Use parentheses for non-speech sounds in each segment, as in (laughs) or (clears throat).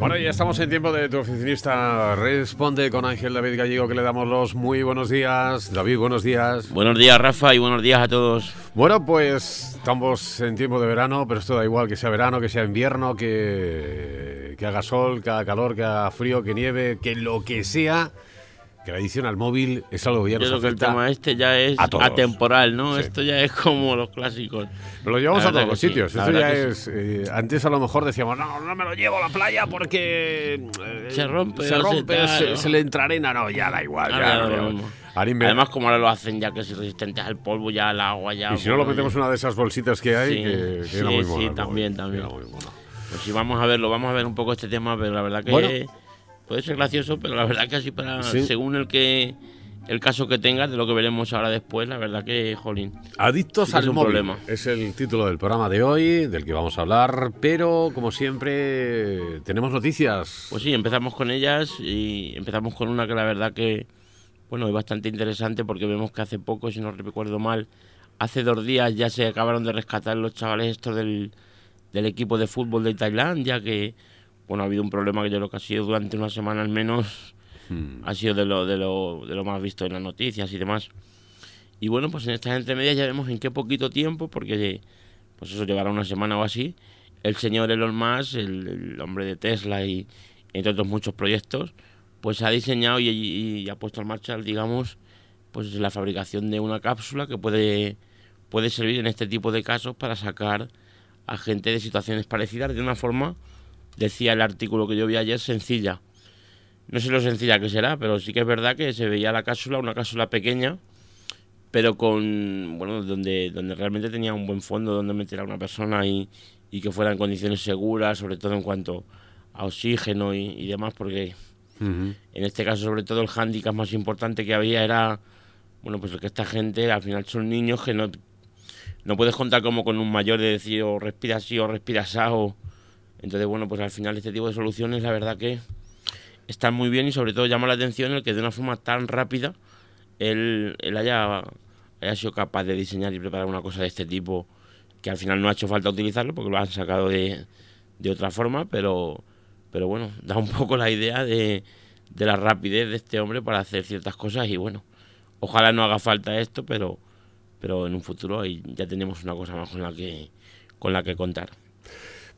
Bueno, ya estamos en tiempo de tu oficinista. Responde con Ángel David Gallego, que le damos los muy buenos días. David, buenos días. Buenos días, Rafa, y buenos días a todos. Bueno, pues estamos en tiempo de verano, pero esto da igual que sea verano, que sea invierno, que, que haga sol, que haga calor, que haga frío, que nieve, que lo que sea que la edición al móvil es algo que ya Yo nos creo que el tema este ya es atemporal, ¿no? Sí. Esto ya es como los clásicos. Lo llevamos a todos los sí, sitios. Esto ya es. eh, antes a lo mejor decíamos, no, no me lo llevo a la playa porque. eh, Se rompe Se rompe, se, le entra arena. No, ya da igual. Ahora ya, no. Ahora Además, como ahora lo hacen ya que es resistentes al polvo, ya al agua, ya. y si no lo metemos en una de esas bolsitas que hay, Sí, que, que sí, era muy sí, mono, ¿no? también, también. era muy mono. Pues sí, vamos a verlo, vamos a ver un poco este tema, pero la verdad que Bueno. Puede ser gracioso, pero la verdad que así para. Sí. Según el que. El caso que tengas, de lo que veremos ahora después, la verdad que, jolín. Adictos Sí que es al un móvil problema. es el título del programa de hoy, del que vamos a hablar, pero como siempre tenemos noticias. Pues sí, empezamos con ellas y empezamos con una que la verdad que, bueno, es bastante interesante porque vemos que hace poco, si no recuerdo mal, hace dos días ya se acabaron de rescatar los chavales estos del, del equipo de fútbol de Tailandia, que, bueno, ha habido un problema que yo creo que ha sido durante una semana al menos, Hmm. ha sido de lo, de lo, de lo más visto en las noticias y demás. Y bueno, pues en estas entremedias ya vemos en qué poquito tiempo, porque pues eso llevará una semana o así, el señor Elon Musk, el, el hombre de Tesla y entre otros muchos proyectos, pues ha diseñado y, y- y ha puesto en marcha, digamos, pues la fabricación de una cápsula que puede, puede servir en este tipo de casos para sacar a gente de situaciones parecidas de una forma, decía el artículo que yo vi ayer, sencilla. No sé lo sencilla que será, pero sí que es verdad que se veía la cápsula, una cápsula pequeña, pero con, bueno, donde, donde realmente tenía un buen fondo donde meter a una persona y, y que fuera en condiciones seguras, sobre todo en cuanto a oxígeno y, y demás, porque en este caso sobre todo el hándicap más importante que había era, bueno, pues que esta gente al final son niños que no, no puedes contar como con un mayor de decir o respira así o respira así entonces bueno, pues al final este tipo de soluciones la verdad que están muy bien y sobre todo llama la atención el que de una forma tan rápida él, haya, haya sido capaz de diseñar y preparar una cosa de este tipo que al final no ha hecho falta utilizarlo porque lo han sacado de, de otra forma, pero, pero bueno, da un poco la idea de, de la rapidez de este hombre para hacer ciertas cosas y bueno, ojalá no haga falta esto, pero, pero en un futuro ya tenemos una cosa más con la que, con la que contar.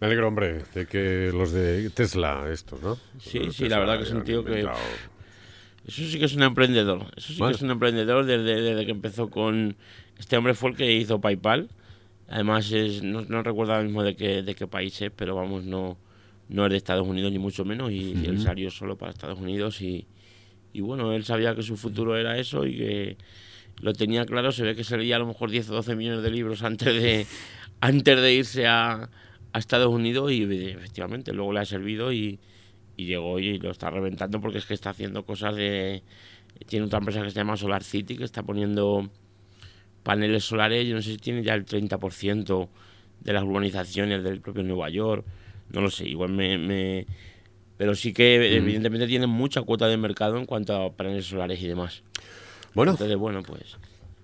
Me alegro, hombre, de que los de Tesla, estos, ¿no? Sí, Los sí, la verdad que es un tío que- Eso sí que es un emprendedor. Eso sí Bueno. que es un emprendedor desde, desde que empezó con... Este hombre fue el que hizo PayPal. Además, es, no, no recuerdo ahora mismo de qué, de qué país es, pero vamos, no, no es de Estados Unidos ni mucho menos. Y, y él salió solo para Estados Unidos. Y, y bueno, él sabía que su futuro era eso y que lo tenía claro. Se ve que se leía a lo mejor 10 o 12 millones de libros antes de, (laughs) antes de irse a, a Estados Unidos. Y efectivamente, luego le ha servido y, y llegó y lo está reventando porque es que está haciendo cosas de... Tiene otra empresa que se llama Solar City que está poniendo paneles solares, yo no sé si tiene ya el 30% de las urbanizaciones del propio Nueva York, no lo sé, igual me... me- pero sí que evidentemente tiene mucha cuota de mercado en cuanto a paneles solares y demás. Bueno, Entonces, bueno, pues...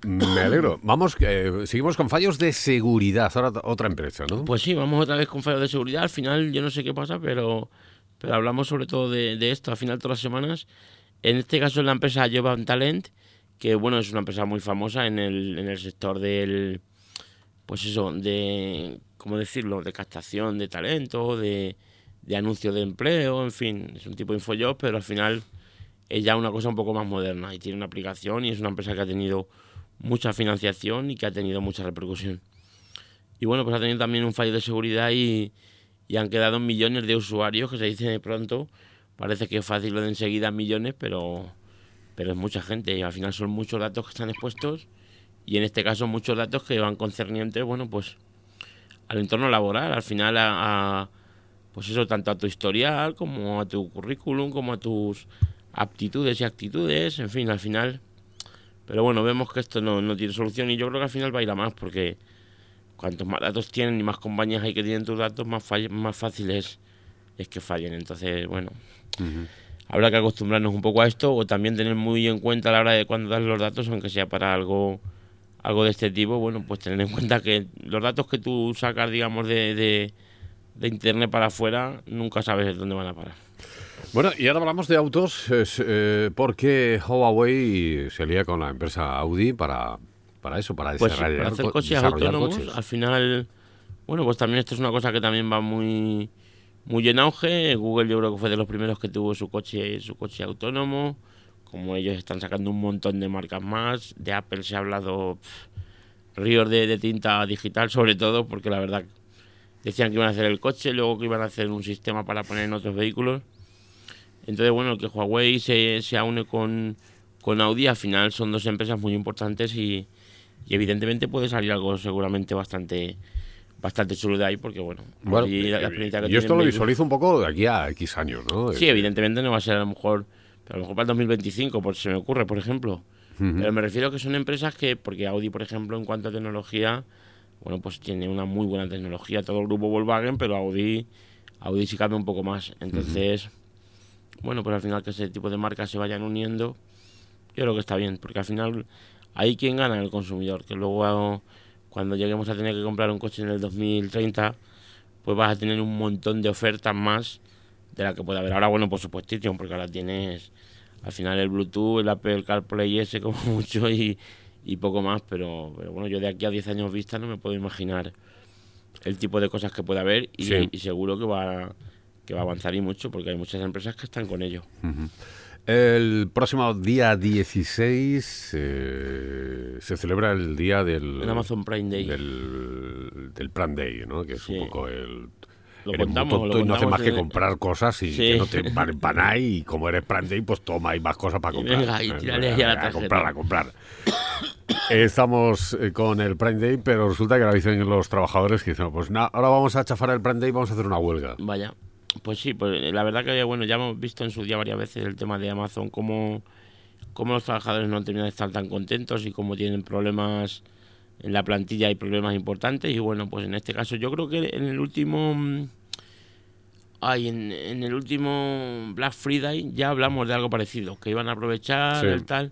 me alegro. Vamos, eh, seguimos con fallos de seguridad. Ahora otra empresa, ¿no? Pues sí, vamos otra vez con fallos de seguridad. Al final, yo no sé qué pasa, pero, pero hablamos sobre todo de, esto. Al final, todas las semanas. En este caso, la empresa Jovan Talent, que bueno, es una empresa muy famosa en el, en el sector del. Pues eso, de. ¿Cómo decirlo? De captación de talento, de, de anuncio de empleo, en fin. Es un tipo de infojob, pero al final es ya una cosa un poco más moderna y tiene una aplicación y es una empresa que ha tenido mucha financiación y que ha tenido mucha repercusión. Y bueno, pues ha tenido también un fallo de seguridad y, y han quedado millones de usuarios, que se dice de pronto. Parece que es fácil lo de enseguida millones, pero, pero es mucha gente y al final son muchos datos que están expuestos y en este caso muchos datos que van concernientes, bueno, pues al entorno laboral, al final a, a, pues eso, tanto a tu historial como a tu currículum, como a tus aptitudes y actitudes, en fin, al final. Pero bueno, vemos que esto no, no tiene solución y yo creo que al final va a ir a más porque cuantos más datos tienen y más compañías hay que tienen tus datos, más, fall- más fácil es, es que fallen. Entonces, bueno, Ujú. habrá que acostumbrarnos un poco a esto o también tener muy en cuenta a la hora de cuando das los datos, aunque sea para algo algo de este tipo, bueno, pues tener en cuenta que los datos que tú sacas, digamos, de, de, de internet para afuera, nunca sabes dónde van a parar. Bueno, y ahora hablamos de autos, es, eh, porque Huawei se lía con la empresa Audi para, para eso, para Pues desarrollar, para hacer co- coches desarrollar autónomos, coches. al final, bueno, pues también esto es una cosa que también va muy muy en auge. Google yo creo que fue de los primeros que tuvo su coche su coche autónomo. Como ellos están sacando un montón de marcas más, de Apple se ha hablado pff, ríos de, de tinta digital sobre todo, porque la verdad decían que iban a hacer el coche, luego que iban a hacer un sistema para poner en otros vehículos. Entonces, bueno, que Huawei se, se une con, con Audi, al final son dos empresas muy importantes y, y evidentemente puede salir algo seguramente bastante bastante chulo de ahí porque bueno, Bueno, Audi, la, la y- experiencia que y tiene esto lo visualizo un poco de aquí a X años, ¿no? Sí, evidentemente no va a ser a lo mejor, a lo mejor para el 2025, por si se me ocurre, por ejemplo. Pero me refiero a que son empresas que, porque Audi, por ejemplo, en cuanto a tecnología, bueno, pues tiene una muy buena tecnología, todo el grupo Volkswagen, pero Audi, Audi sí cambia un poco más. Entonces, bueno, pues al final que ese tipo de marcas se vayan uniendo, yo creo que está bien, porque al final ahí quien gana el consumidor, que luego cuando lleguemos a tener que comprar un coche en el 2030, pues vas a tener un montón de ofertas más de la que puede haber. Ahora, bueno, por supuesto, porque ahora tienes al final el Bluetooth, el Apple CarPlay ese como (laughs) mucho y, y poco más, pero, pero bueno, yo de aquí a 10 años vista no me puedo imaginar el tipo de cosas que puede haber y, Sí. y seguro que va, que va a avanzar y mucho porque hay muchas empresas que están con ello. El próximo día 16 eh, se celebra el día del... El Amazon Prime Day. Del, del Prime Day, ¿no? Que es Sí. un poco el... Lo eres muy contamos, tonto lo y no haces contamos más que comprar cosas y Sí. que no te (laughs) nada y como eres Prime Day, pues toma, hay más cosas para Y comprar. venga, y Eh, tírale ahí a la a comprar, a comprar. Estamos eh, con el Prime Day, pero resulta que ahora dicen los trabajadores que dicen, pues nada, ahora vamos a chafar el Prime Day y vamos a hacer una huelga. Vaya, pues sí, pues la verdad que bueno, ya hemos visto en su día varias veces el tema de Amazon, cómo, cómo los trabajadores no terminan de estar tan contentos y cómo tienen problemas en la plantilla y problemas importantes. Y bueno, pues en este caso yo creo que en el último... mm, Ay, en, en el último Black Friday ya hablamos de algo parecido, que iban a aprovechar Sí. el tal.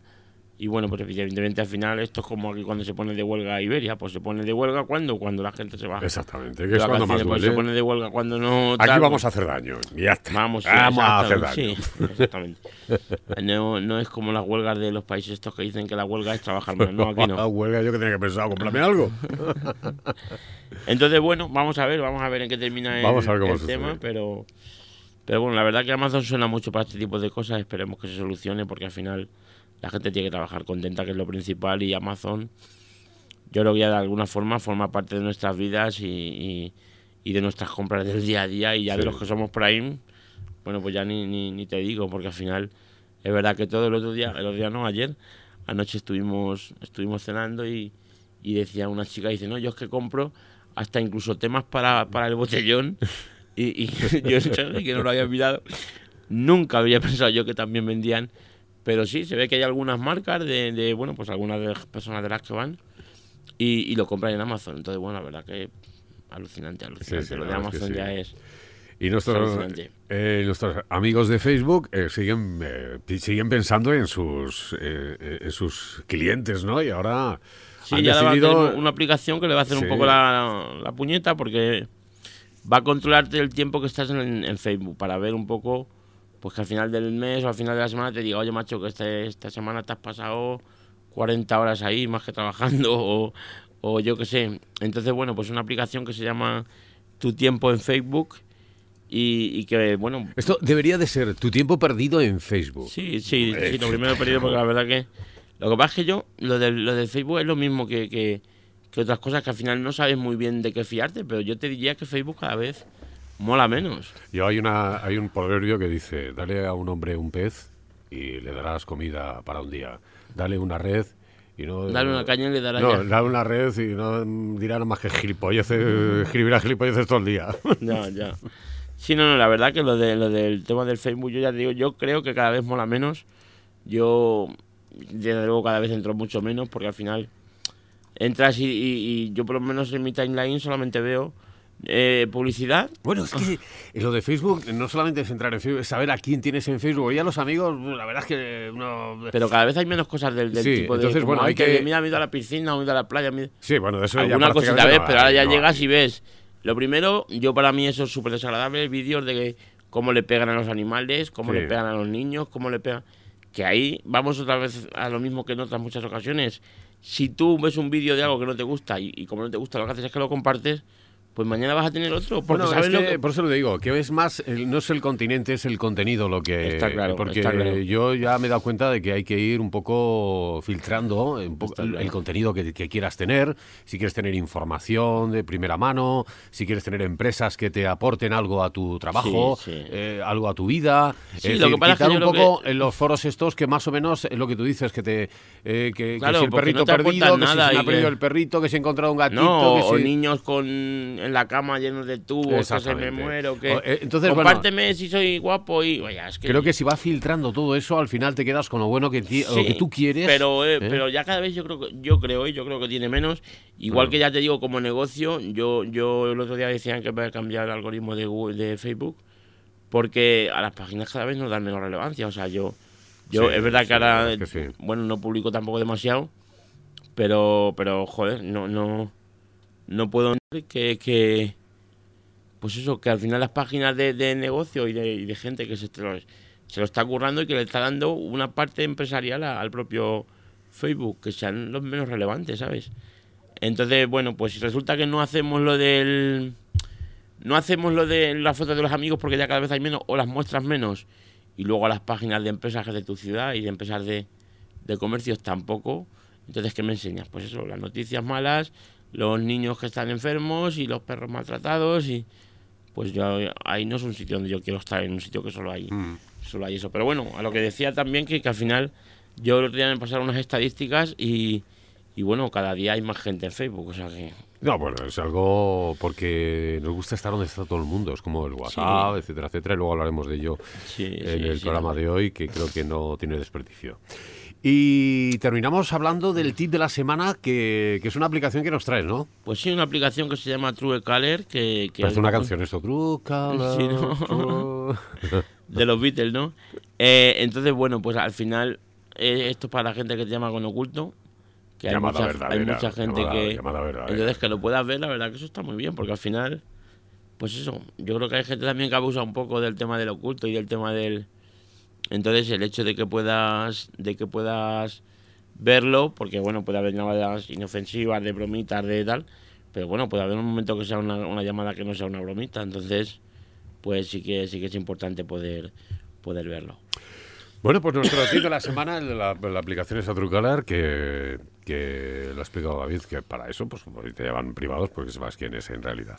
Y bueno, pues evidentemente al final esto es como aquí cuando se pone de huelga Iberia, pues se pone de huelga cuando cuando la gente se va. Exactamente, que es cuando más pues duele. se pone de huelga cuando no. Aquí tal, vamos a hacer daño. y Ya está. Vamos, vamos a hacer daño. Sí, exactamente. No, no es como las huelgas de los países estos que dicen que la huelga es trabajar más. No, aquí no. (laughs) huelga, yo que tenía que pensar, comprarme algo. (laughs) Entonces, bueno, vamos a ver, vamos a ver en qué termina el, Vamos a ver cómo el tema, pero, pero bueno, la verdad que Amazon suena mucho para este tipo de cosas. Esperemos que se solucione porque al final la gente tiene que trabajar contenta, que es lo principal, y Amazon, yo creo que ya de alguna forma forma parte de nuestras vidas y, y- y de nuestras compras del día a día y ya Sí. de los que somos Prime, bueno, pues ya ni, ni, ni te digo, porque al final es verdad que todo el otro día, el otro día no, ayer, anoche estuvimos, estuvimos cenando y, y decía una chica, dice, no, yo es que compro hasta incluso temas para, para el botellón y, y (laughs) yo que no lo había mirado. Nunca había (laughs) pensado yo que también vendían, pero sí, se ve que hay algunas marcas de, de, bueno, pues algunas de las personas de las que van y, y lo compran en Amazon. Entonces, bueno, la verdad que alucinante, alucinante. sí, lo de Amazon ya es... Y nuestros, eh, nuestros amigos de Facebook eh, siguen, eh, siguen pensando en sus, en sus clientes, ¿no? Y ahora Sí, han ya decidido... una aplicación que le va a hacer Sí. un poco la, la puñeta porque va a controlarte el tiempo que estás en, en Facebook para ver un poco, pues que al final del mes o al final de la semana te diga, oye macho, que este, esta semana te has pasado 40 horas ahí más que trabajando (laughs) o, o yo qué sé. Entonces, bueno, pues una aplicación que se llama Tu Tiempo en Facebook y, y que, bueno, Esto debería de ser tu tiempo perdido en Facebook. Sí, sí, sí, lo primero he perdido porque la verdad que... Lo que pasa es que yo, lo del, lo del Facebook es lo mismo que, que, que otras cosas que al final no sabes muy bien de qué fiarte, pero yo te diría que Facebook cada vez mola menos. Yo hay una hay un proverbio que dice, dale a un hombre un pez y le darás comida para un día. Dale una red y no... Dale una caña y le darás No, ya. dale una red y no dirá nada más que gilipolleces, (laughs) escribirá gilipolleces todo el día. Ya, ya. Sí, no, no, la verdad que lo, de, lo del tema del Facebook, yo ya te digo, yo creo que cada vez mola menos. Yo, desde luego, cada vez entro mucho menos porque al final entras y, y- y yo por lo menos en mi timeline solamente veo eh, publicidad Bueno, es que lo de Facebook no solamente es entrar en Facebook, es saber a quién tienes en Facebook. Y a los amigos, la verdad es que no... Pero cada vez hay menos cosas del, del Sí, tipo de. entonces, bueno, hay que- de, Mira, me he ido a la piscina, me he ido a la playa. me he ido-". Sí, bueno, de eso ya Alguna cosita ves, no pero ahora ya no llegas y ves Lo primero, yo para mí eso es súper desagradable, vídeos de cómo le pegan a los animales, cómo Sí. le pegan a los niños, cómo le pegan... Que ahí vamos otra vez a lo mismo que en otras muchas ocasiones. Si tú ves un vídeo de algo que no te gusta y, y como no te gusta lo que haces es que lo compartes, pues mañana vas a tener otro. Porque Bueno, sabes es lo que, que... por eso lo digo, que es más, el- no es el continente, es el contenido lo que... Está claro, Porque está claro. yo ya me he dado cuenta de que hay que ir un poco filtrando un poco Está el, claro. el contenido que, que quieras tener, si quieres tener información de primera mano, si quieres tener empresas que te aporten algo a tu trabajo, Sí, sí. eh, algo a tu vida. Sí, es lo decir, que pasa es que quitar yo un poco en los foros estos que más o menos es lo que tú dices, que te... eh, que, que Claro, si el perrito no perdido, que si se me ha perdido que- el perrito, que se ha encontrado un gatito, No, que o si- niños con en la cama llenos de tubos, que se me muero, que O, eh, bueno, compárteme si soy guapo y vaya, es que Creo que si va filtrando todo eso, al final te quedas con lo bueno que, ti- lo que tú quieres. Pero, eh, ¿eh? pero ya cada vez yo creo que yo creo, eh, yo creo que tiene menos. Igual que ya te digo, como negocio, yo, yo el otro día decían que voy a cambiar el algoritmo de Google, de Facebook, porque a las páginas cada vez nos dan menos relevancia. O sea, yo, yo Sí, es verdad sí, que ahora, la verdad es que sí. bueno, no publico tampoco demasiado, pero, pero joder, no, no, no puedo negar que, que, pues eso, que al final las páginas de, de negocio y de, gente que se, se lo está currando y que le está dando una parte empresarial al propio Facebook, que sean los menos relevantes, ¿sabes? Entonces, bueno, pues si resulta que no hacemos lo del... No hacemos lo de las fotos de los amigos porque ya cada vez hay menos, o las muestras menos, y luego a las páginas de empresas de tu ciudad y de empresas de, de comercios tampoco. Entonces, ¿qué me enseñas? Pues eso, las noticias malas, los niños que están enfermos y los perros maltratados y pues yo ahí no es un sitio donde yo quiero estar, en un sitio que solo hay, Mm. solo hay eso. Pero bueno, a lo que decía también que, que al final yo el otro día me pasaron unas estadísticas y, y bueno, cada día hay más gente en Facebook, o sea que No, bueno, es algo porque nos gusta estar donde está todo el mundo. Es como el WhatsApp, etcétera, etcétera. Y luego hablaremos de ello sí, en sí, el programa de hoy, que creo que no tiene desperdicio. Y terminamos hablando del tip de la semana, que, que es una aplicación que nos traes, ¿no? Pues sí, una aplicación que se llama True Caller, que, que Parece una canción esto. Truca, Sí, ¿no? (laughs) de los Beatles, ¿no? Eh, entonces, bueno, pues al final eh, esto es para la gente que te llama con oculto. Que hay mucha, hay mucha gente llamada- que... llamada. Entonces, que lo puedas ver, la verdad que eso está muy bien, porque al final, pues eso, yo creo que hay gente también que abusa un poco del tema del oculto y del tema del... Entonces, el hecho de que puedas, de que puedas verlo, porque bueno, puede haber llamadas inofensivas, de bromitas, de tal, pero bueno, puede haber un momento que sea una, una llamada que no sea una bromita, entonces, pues sí que sí que es importante poder, poder verlo. Bueno, pues nuestro (coughs) tip de la semana, la, la aplicación esa Trucalar, que, que lo ha explicado David, que para eso pues te llaman privados porque sepas quién es en realidad.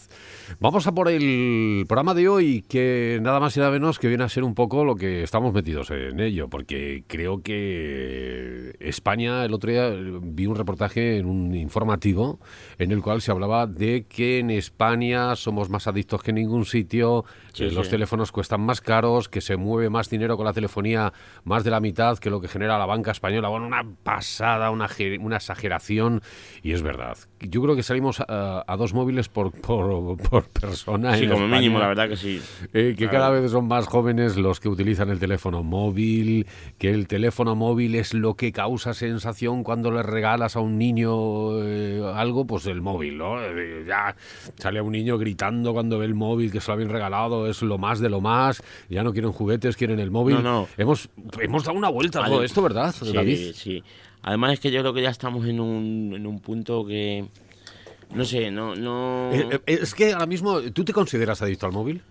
Vamos a por el programa de hoy, que nada más y nada menos que viene a ser un poco lo que estamos metidos en ello, porque creo que España, el otro día vi un reportaje en un informativo en el cual se hablaba de que en España somos más adictos que en ningún sitio, Sí, eh, los teléfonos cuestan más caros, que se mueve más dinero con la telefonía, más de la mitad que lo que genera la banca española. Bueno, una pasada, una, una exageración, y es verdad. Yo creo que salimos a, a dos móviles por, por, por persona. Sí, en como España. mínimo, la verdad que sí. Eh, que cada vez son más jóvenes los que utilizan el teléfono móvil, que el teléfono móvil es lo que causa sensación cuando le regalas a un niño eh, algo, pues el móvil, ¿no? Eh, ya sale a un niño gritando cuando ve el móvil que se lo habían regalado, es lo más de lo más, ya no quieren juguetes, quieren el móvil. No, no. Hemos, hemos dado una vuelta a todo esto, ¿verdad, Sí, David? sí. Además es que yo creo que ya estamos en un, en un punto que... No sé, no... no... Eh, eh, es que ahora mismo, ¿tú te consideras adicto al móvil?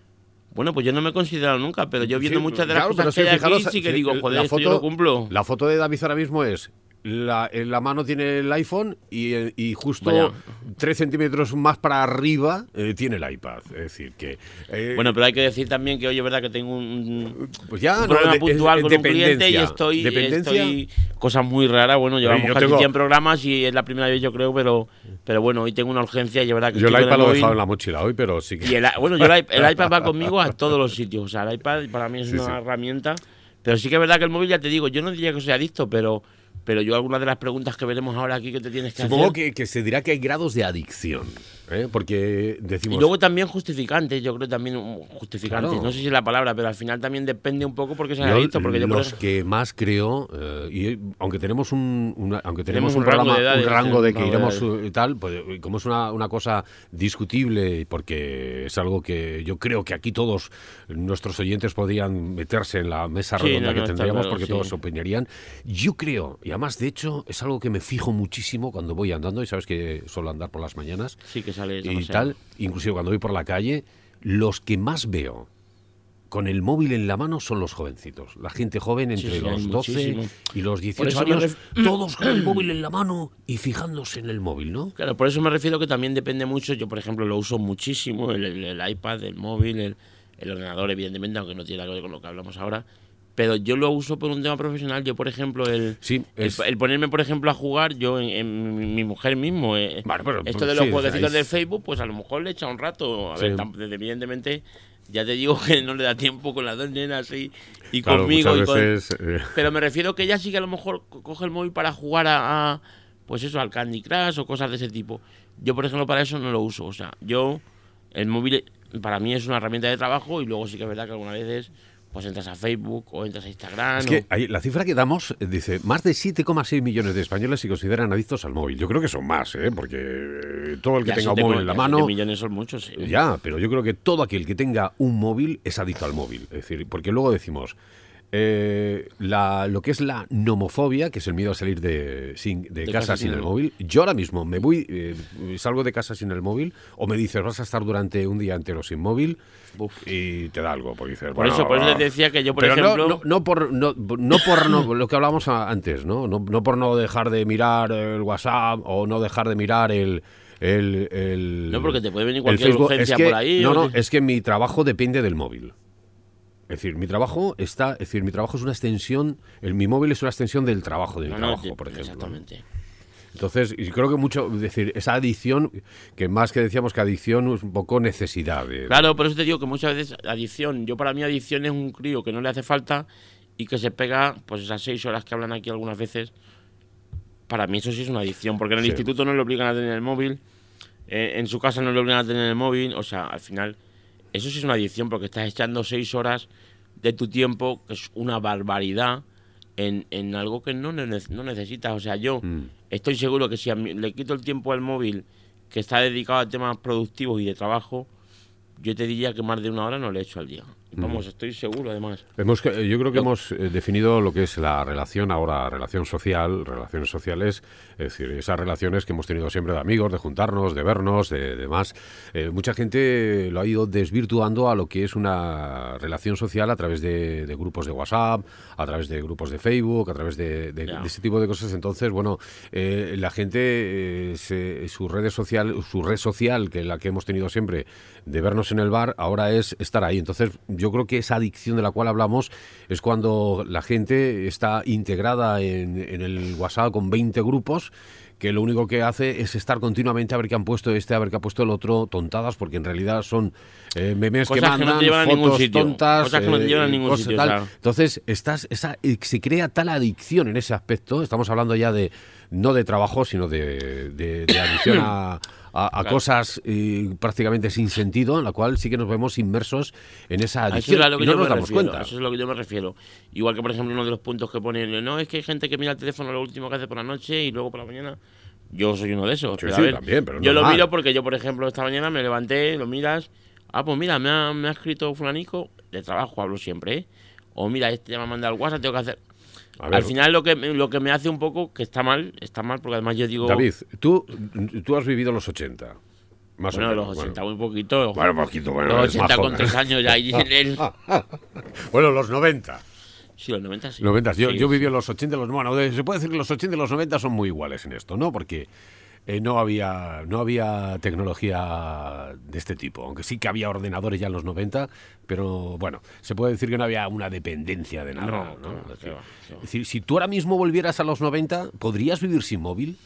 Bueno, pues yo no me he considerado nunca, pero yo viendo Sí, muchas de las claro, cosas pero que sí, hay aquí sí que digo, la joder, esto yo foto- lo cumplo. La foto de David ahora mismo es la, en la mano tiene el iPhone y, eh, y justo Vaya. 3 centímetros más para arriba eh, tiene el iPad. Es decir, que. eh, Bueno, pero hay que decir también que, oye, es verdad que tengo un, pues ya un no, problema de- puntual es- con un cliente y estoy, Dependencia. estoy cosas muy raras. Bueno, llevamos casi tengo- 100 programas y es la primera vez yo creo, pero, pero bueno, hoy tengo una urgencia y es verdad que Yo el iPad lo he dejado en la mochila hoy, pero sí que. Y el, bueno, yo el, i- el (laughs) iPad va conmigo a todos los sitios. O sea, el iPad para mí es Sí, una sí. herramienta. Pero sí que es verdad que el móvil, ya te digo, yo no diría que soy adicto, pero, pero yo algunas de las preguntas que veremos ahora aquí que te tienes que Supongo hacer. que, que se dirá que hay grados de adicción. ¿Eh? porque decimos... Y luego también justificantes, yo creo también justificantes. Claro. No sé si es la palabra, pero al final también depende un poco porque se Yo ha visto. Porque yo los que más creo, eh, y aunque tenemos un, una- aunque tenemos Tenemos un, un rango programa, de edades, un rango de un que rango iremos y tal, pues como es una, una cosa discutible, porque es algo que yo creo que aquí todos nuestros oyentes podrían meterse en la mesa Sí, redonda no, que no, tendríamos, claro, porque sí. todos opinarían. Yo creo, y además de hecho es algo que me fijo muchísimo cuando voy andando, y sabes que suelo andar por las mañanas Sí, que y tal, inclusive cuando voy por la calle, los que más veo con el móvil en la mano son los jovencitos. La gente joven entre sí, los 12 muchísimo. y los Por 18 eso me años, ref- todos con el (clears throat) móvil en la mano y fijándose en el móvil, ¿no? Claro, por eso me refiero que también depende mucho. Yo, por ejemplo, lo uso muchísimo, el, el- el iPad, el móvil, el, el ordenador, evidentemente, aunque no tiene nada que ver con lo que hablamos ahora. Pero yo lo uso por un tema profesional. Yo, por ejemplo, el, Sí, el, es- el ponerme, por ejemplo, a jugar, yo en, en mi- mujer mismo, eh, Vale, pero, esto de los sí, jueguecitos del Facebook, pues a lo mejor le echa un rato. A Sí. ver, tam- evidentemente, ya te digo que no le da tiempo con las dos nenas y, y Claro, conmigo. y con- veces, eh, pero me refiero que ella sí que a lo mejor co- coge el móvil para jugar a, a, pues eso, al Candy Crush o cosas de ese tipo. Yo, por ejemplo, para eso no lo uso. O sea, yo, el móvil para mí es una herramienta de trabajo y luego sí que es verdad que algunas veces pues entras a Facebook o entras a Instagram. Es o- que ahí, la cifra que damos eh, dice más de 7,6 millones de españoles se consideran adictos al móvil. Yo creo que son más, ¿eh? porque eh, todo el que ya tenga un móvil en la mano. millones son muchos, sí. Ya, pero yo creo que todo aquel que tenga un móvil es adicto al móvil. Es decir, porque luego decimos, eh, la- lo que es la nomofobia, que es el miedo a salir de, sin- de casa, sin el móvil. Yo ahora mismo me voy, eh, salgo de casa sin el móvil, o me dices, vas a estar durante un día entero sin móvil, y te da algo, porque dices, Por bueno, eso, por eso ah, les decía que yo, por pero no- ejemplo... no, no por no, no por no- lo que hablábamos antes, ¿no? ¿no? No por no dejar de mirar el WhatsApp o no dejar de mirar el el, el- No, porque te puede venir cualquier urgencia Es que- por ahí, No, no, es que mi trabajo depende del móvil. Es decir, mi trabajo está, es decir, mi trabajo es una extensión, el, mi móvil es una extensión del trabajo de mi No, trabajo, por ejemplo. Exactamente. Entonces, y creo que mucho, es decir, esa adicción, que más que decíamos que adicción es un poco necesidad. de- Claro, por eso te digo que muchas veces adicción, yo para mí adicción es un crío que no le hace falta y que se pega pues esas seis horas que hablan aquí algunas veces. Para mí eso sí es una adicción, porque en el Sí. instituto no le obligan a tener el móvil, eh, en su casa no le obligan a tener el móvil, o sea, al final eso sí es una adicción porque estás echando seis horas de tu tiempo, que es una barbaridad, en, en algo que no, ne- no necesitas. O sea, yo Mm. estoy seguro que si a mí- le quito el tiempo al móvil que está dedicado a temas productivos y de trabajo, yo te diría que más de una hora no le echo al día. Vamos, estoy seguro además. Hemos, yo creo que hemos eh, definido lo que es la relación ahora, relación social, relaciones sociales, es decir, esas relaciones que hemos tenido siempre de amigos, de juntarnos, de vernos, de demás. Eh, mucha gente lo ha ido desvirtuando a lo que es una relación social a través de, de grupos de WhatsApp, a través de grupos de Facebook, a través de, de- Ya. de ese tipo de cosas. Entonces, bueno, eh, la gente, eh, se- su red social, su red social, que la que hemos tenido siempre de vernos en el bar, ahora es estar ahí. Entonces, yo creo que esa adicción de la cual hablamos es cuando la gente está integrada en, en el WhatsApp con 20 grupos que lo único que hace es estar continuamente a ver qué han puesto este, a ver qué ha puesto el otro, tontadas, porque en realidad son eh, memes que Cosas que no mandan, ningún fotos sitio. tontas, Cosas que no te eh, llevan a ningún sitio, tal. Entonces, estás, esa, eh, se crea tal adicción en ese aspecto, estamos hablando ya de, no de trabajo, sino de, de- de adicción (clears throat) a, a- a Claro. cosas eh, prácticamente sin sentido, en la cual sí que nos vemos inmersos en esa A eso adicción es y no nos damos refiero, cuenta. Eso es a lo que yo me refiero. Igual que, por ejemplo, uno de los puntos que ponen, no, es que hay gente que mira el teléfono lo último que hace por la noche y luego por la mañana. Yo soy uno de esos. Sí, pero a sí, ver, también, pero yo lo miro porque yo, por ejemplo, esta mañana me levanté, lo miras. Ah, pues mira, me ha, me ha escrito fulanico, de trabajo hablo siempre, ¿eh? O mira, este ya me ha mandado el WhatsApp, tengo que hacer... Al final lo que, lo que me hace un poco, que está mal, está mal, porque además yo digo... David, tú, tú has vivido los 80. Más bueno, o los menos. 80 bueno. muy poquito. Bueno, poquito, bueno, los es más 80 con. 3 años ya ahí (laughs) en el... Bueno, los 90. Sí, los 90 sí. 90. Yo, Sí, yo viví en los 80 y los bueno, se puede decir que los 80 y los 90 son muy iguales en esto, ¿no? Porque eh, no había no había tecnología de este tipo, aunque sí que había ordenadores ya en los 90, pero bueno, se puede decir que no había una dependencia de nada, No, ¿no? no, Es decir, es decir, si tú ahora mismo volvieras a los 90, ¿podrías vivir sin móvil?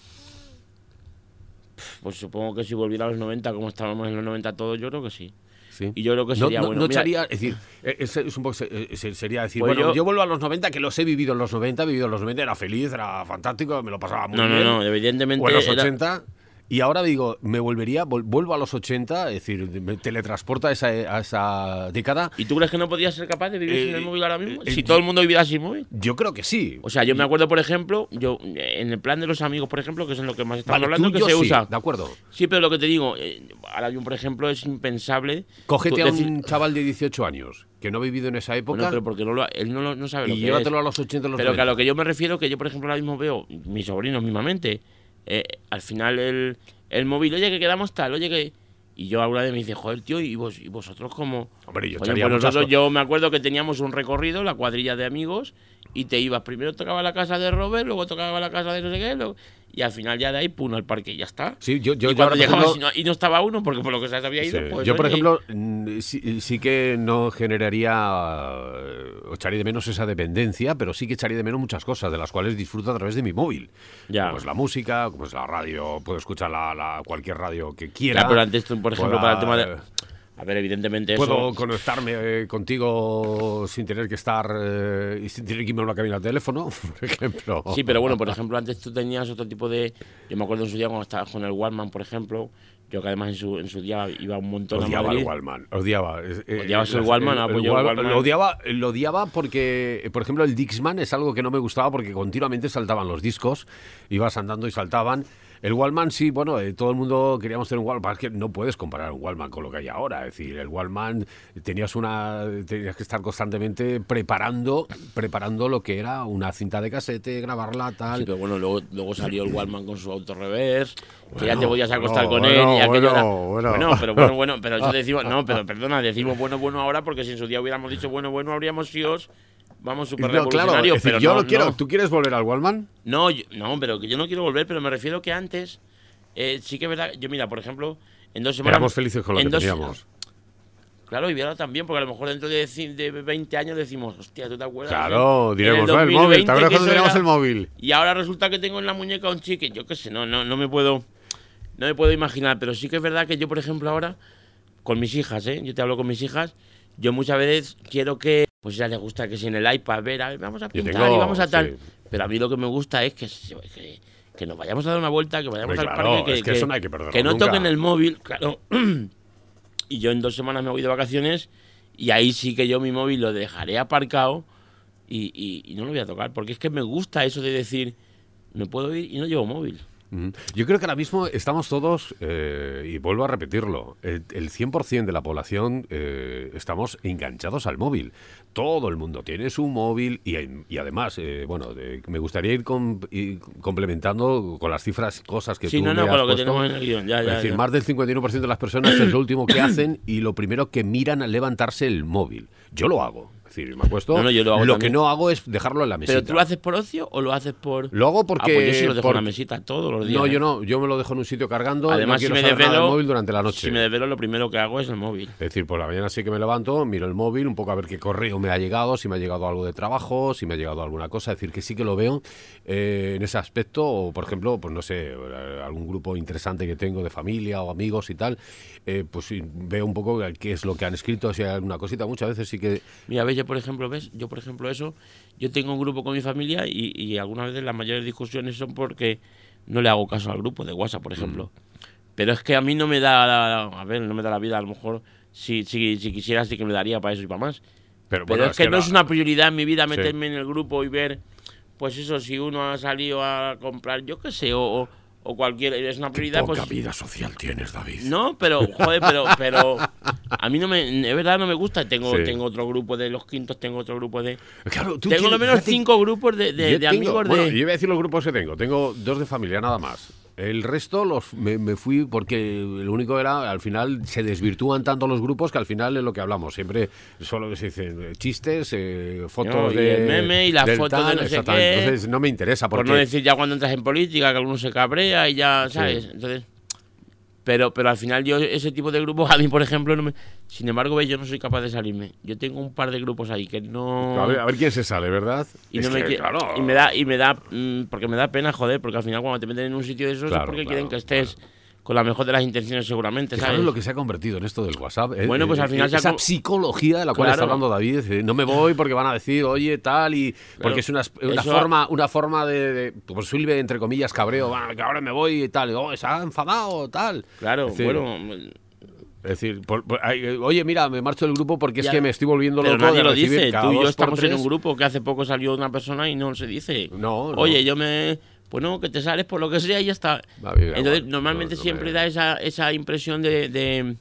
Pues supongo que si volviera a los 90, como estábamos en los 90 todos, yo creo que sí. Sí. Y yo creo que No, sería no- bueno. no Mira, echaría- es decir, eh, es, es un poco, eh, se- sería decir, Pues bueno, yo, yo- vuelvo a los 90, que los he vivido en los 90, he vivido en los 90, era feliz, era fantástico, me lo pasaba muy no, no, bien. no, evidentemente. o en los era- 80 Y ahora digo, me volvería, vol- vuelvo a los 80, es decir, me teletransporta a esa, a esa década. ¿Y tú crees que no podías ser capaz de vivir Eh, sin el móvil ahora mismo? eh, si todo el mundo viviera sin móvil. Yo creo que sí. O sea, yo me acuerdo, por ejemplo, yo en el plan de los amigos, por ejemplo, que es en lo que más estamos Vale, hablando, que se sí, usa. de acuerdo. Sí, pero lo que te digo, eh, ahora yo, por ejemplo, es impensable. Cógete tú a decir- un chaval de 18 años que no ha vivido en esa época Bueno, pero porque no lo- él no, lo- no sabe lo y que llévatelo es. a los 80 los Pero que a 90. lo que yo me refiero, que yo, por ejemplo, ahora mismo veo mis sobrinos mismamente, eh, al final el, el móvil, oye, que quedamos tal, oye, que... Y yo alguna vez me dice, joder, tío, ¿y, vos, y vosotros cómo? Hombre, yo echaría pues nosotros, yo me acuerdo que teníamos un recorrido, la cuadrilla de amigos, y te ibas, primero tocaba la casa de Robert, luego tocaba la casa de no sé qué, luego- y al final ya de ahí, pum, al parque y ya está. Sí, yo, yo, y yo cuando llegabas ejemplo, y, no, y no estaba uno, porque por lo que se había ido, Sí. pues, Yo, por oye, ejemplo, sí, sí que no generaría, o echaría de menos esa dependencia, pero sí que echaría de menos muchas cosas, de las cuales disfruto a través de mi móvil. Ya. Como es la música, como es la radio, puedo escuchar la, la- cualquier radio que quiera. Ya, pero antes, por ejemplo, para el tema de... A ver, evidentemente Puedo eso... conectarme eh, contigo sin tener que estar eh, sin tener que irme a una cabina de teléfono, (laughs) por ejemplo. Sí, pero bueno, por ejemplo, antes tú tenías otro tipo de... Yo me acuerdo en su día cuando estabas con el Wallman, por ejemplo, yo que además en su, en su día iba un montón a Odiaba el Wallman, odiaba. eh, ¿Odiabas el Wallman? Ah, pues yo el Wall- Wallman- Lo odiaba, lo odiaba porque, por ejemplo, el Dixman es algo que no me gustaba porque continuamente saltaban los discos, ibas andando y saltaban. El Wallman sí, bueno, eh, todo el mundo queríamos tener un Wallman, es que no puedes comparar un Wallman con lo que hay ahora, es decir, el Wallman tenías una tenías que estar constantemente preparando preparando lo que era una cinta de casete, grabarla tal. Sí, pero bueno, luego, luego salió el Wallman con su autorreverse, que ya te podías acostar con él y bueno, aquello era- bueno, bueno. pero bueno, bueno, pero eso (laughs) decimos, no, pero perdona, decimos bueno, bueno ahora porque si en su día hubiéramos dicho bueno, bueno, habríamos sido, vamos, súper No, claro, decir, pero yo no, quiero, no. ¿tú quieres volver al Wallman? No, yo- no, pero que yo no quiero volver, pero me refiero que antes, eh, sí que es verdad, yo mira, por ejemplo, en dos semanas... Éramos felices con lo que dos- teníamos. Claro, y ahora también, porque a lo mejor dentro de, de 20 años decimos, hostia, ¿tú te acuerdas? Claro, En diremos, el "Ah, el móvil, 2020 ¿te acuerdas cuando teníamos el móvil? Y ahora resulta que tengo en la muñeca un chique, yo qué sé, no, no, no me puedo no me puedo imaginar, pero sí que es verdad que yo, por ejemplo, ahora, con mis hijas, ¿eh? yo te hablo con mis hijas, yo muchas veces quiero que, pues ya les gusta que si en el iPad, ver, a ver, vamos a pintar tengo- y vamos a tal. sí. Pero a mí lo que me gusta es que, que, que nos vayamos a dar una vuelta, que vayamos al claro, parque, que, es que eso no hay que perderlo no toquen el móvil, claro. (clears throat) y yo en dos semanas me voy de vacaciones y ahí sí que yo mi móvil lo dejaré aparcado y, y- y no lo voy a tocar, porque es que me gusta eso de decir, me puedo ir y no llevo móvil. Yo creo que ahora mismo estamos todos, eh, y vuelvo a repetirlo, el, el 100% de la población eh, estamos enganchados al móvil. Todo el mundo tiene su móvil y, y además, eh, bueno, de- me gustaría ir, com- ir complementando con las cifras cosas que Sí, tú no, no, me con has lo que tenemos en el guion, ya, ya, es decir, ya. más del 51% de las personas es lo último que hacen y lo primero que miran al levantarse el móvil. Yo lo hago. Es decir, me acuesto. No, no, yo lo hago que también. no hago es dejarlo en la mesita. ¿Pero tú lo haces por ocio o lo haces por...? Lo hago Ah, porque... pues yo sí lo dejo en la mesita todos los días. No, ¿eh? yo no. Yo me lo dejo en un sitio cargando. y Además, no si me desvelo... móvil durante la noche. Si me desvelo, lo primero que hago es el móvil. Es decir, por la mañana sí que me levanto, miro el móvil, un poco a ver qué correo me ha llegado, si me ha llegado algo de trabajo, si me ha llegado alguna cosa. Es decir, que sí que lo veo eh, en ese aspecto. O, por ejemplo, pues no sé, eh, algún grupo interesante que tengo de familia o amigos y tal. eh, pues veo un poco qué es lo que han escrito, si hay alguna cosita. Muchas veces sí que. Mira, ves, yo por ejemplo, ves, yo por ejemplo eso, yo tengo un grupo con mi familia y, y algunas veces las mayores discusiones son porque no le hago caso al grupo de WhatsApp, por ejemplo. Mm. Pero es que a mí no me da, la- a ver, no me da la vida, a lo mejor si, si, si quisiera sí que me daría para eso y para más. Pero, Pero es que, no la- es una prioridad en mi vida Sí. meterme en el grupo y ver, pues eso, si uno ha salido a comprar, yo qué sé, o, o, o cualquier, es una prioridad, Poca pues... vida social tienes, David. No, pero, joder, pero, pero a mí no me, es verdad, no me gusta. Tengo, Sí. tengo otro grupo de los quintos, tengo otro grupo de... Claro, tú tengo lo menos cinco grupos de, de- de tengo- amigos bueno, de... yo voy a decir los grupos que tengo. Tengo dos de familia nada más. El resto los me, me fui porque lo único era, al final se desvirtúan tanto los grupos que al final es lo que hablamos. Siempre solo se dicen eh, chistes, eh, fotos No, y de. el meme y la del foto de no sé exactamente. qué. Entonces no me interesa Por no decir ya cuando entras en política, que alguno se cabrea y ya, ¿sabes? Entonces... Pero, pero al final yo ese tipo de grupos, a mí por ejemplo, no me... Sin embargo, ves, yo no soy capaz de salirme. Yo tengo un par de grupos ahí que no... a, ver, a ver quién se sale, ¿verdad? Y, no me que, claro, y me da y me da mm, porque me da pena joder porque al final cuando te meten en un sitio de esos Claro, es porque claro, quieren que estés con la mejor de las intenciones seguramente, Fijaros ¿sabes? lo que se ha convertido en esto del WhatsApp. eh, Bueno, pues eh, al final ha esa psicología de la cual Claro. está hablando David. eh, no me voy porque van a decir, oye, tal, y porque es una, una forma, una forma de, de posible, entre comillas, cabreo, bueno, que ahora me voy y tal, y, oh, se ha enfadado, tal. Claro, Es decir, bueno, Es decir, por- por- oye, mira, me marcho del grupo porque es Ya, que me estoy volviendo pero loco nadie de lo dice. Tú y yo estamos en un grupo que hace poco salió una persona y no se dice. No, no. Oye, yo me... Pues no, que te sales por lo que sea y ya está. Va bien, Entonces, normalmente no, no siempre me- da esa, esa impresión de, de-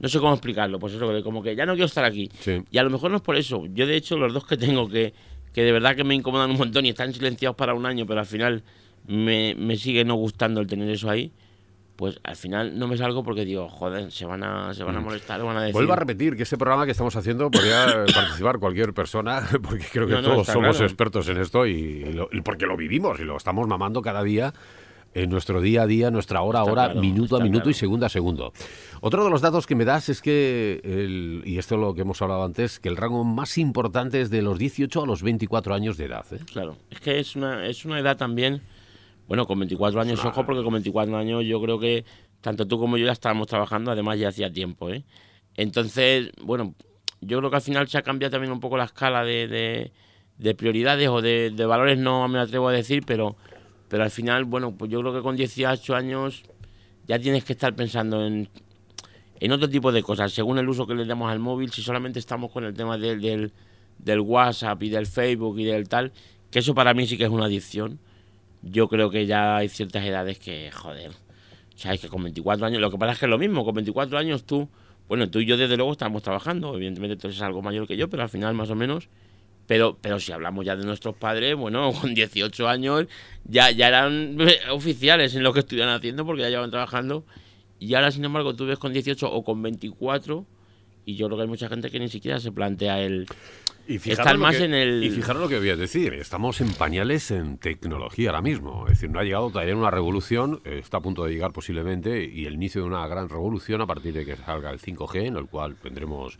No sé cómo explicarlo, pues eso, de como que ya no quiero estar aquí. Sí. Y a lo mejor no es por eso. Yo, de hecho, los dos que tengo que, que de verdad que me incomodan un montón y están silenciados para un año, pero al final me, me sigue no gustando el tener eso ahí, pues al final no me salgo porque digo, joder, se van a, se van a molestar, van a decir... Mm. Vuelvo a repetir que este programa que estamos haciendo podría (laughs) participar cualquier persona, (laughs) porque creo que No, no, todos somos claro. expertos en esto y, y lo- y porque lo vivimos y lo estamos mamando cada día en nuestro día a día, nuestra hora a hora, claro, minuto a minuto y segundo a segundo. Otro de los datos que me das es que, el- y esto es lo que hemos hablado antes, que el rango más importante es de los 18 a los 24 años de edad. ¿eh? Claro, es que es una, es una edad también, bueno, con 24 años, ojo, porque con 24 años yo creo que tanto tú como yo ya estábamos trabajando, además ya hacía tiempo, ¿eh? Entonces, bueno, yo creo que al final se ha cambiado también un poco la escala de, de- de prioridades o de, de valores, no me atrevo a decir, pero, pero al final, bueno, pues yo creo que con 18 años ya tienes que estar pensando en, en otro tipo de cosas, según el uso que le damos al móvil, si solamente estamos con el tema del, del, del WhatsApp y del Facebook y del tal, que eso para mí sí que es una adicción. Yo creo que ya hay ciertas edades que, joder, sabes que con 24 años, lo que pasa es que es lo mismo, con 24 años tú, bueno, tú y yo desde luego estamos trabajando, evidentemente tú eres algo mayor que yo, pero al final más o menos, pero, pero si hablamos ya de nuestros padres, bueno, (laughs) con 18 años ya, ya eran (laughs) oficiales en lo que estuvieran haciendo porque ya llevan trabajando y ahora sin embargo tú ves con 18 o con 24 y yo creo que hay mucha gente que ni siquiera se plantea el... Y más que- en el- Y fijaros lo que voy a decir, estamos en pañales en tecnología ahora mismo. Es decir, no ha llegado todavía una revolución, eh, está a punto de llegar posiblemente, y el inicio de una gran revolución a partir de que salga el 5G, en el cual tendremos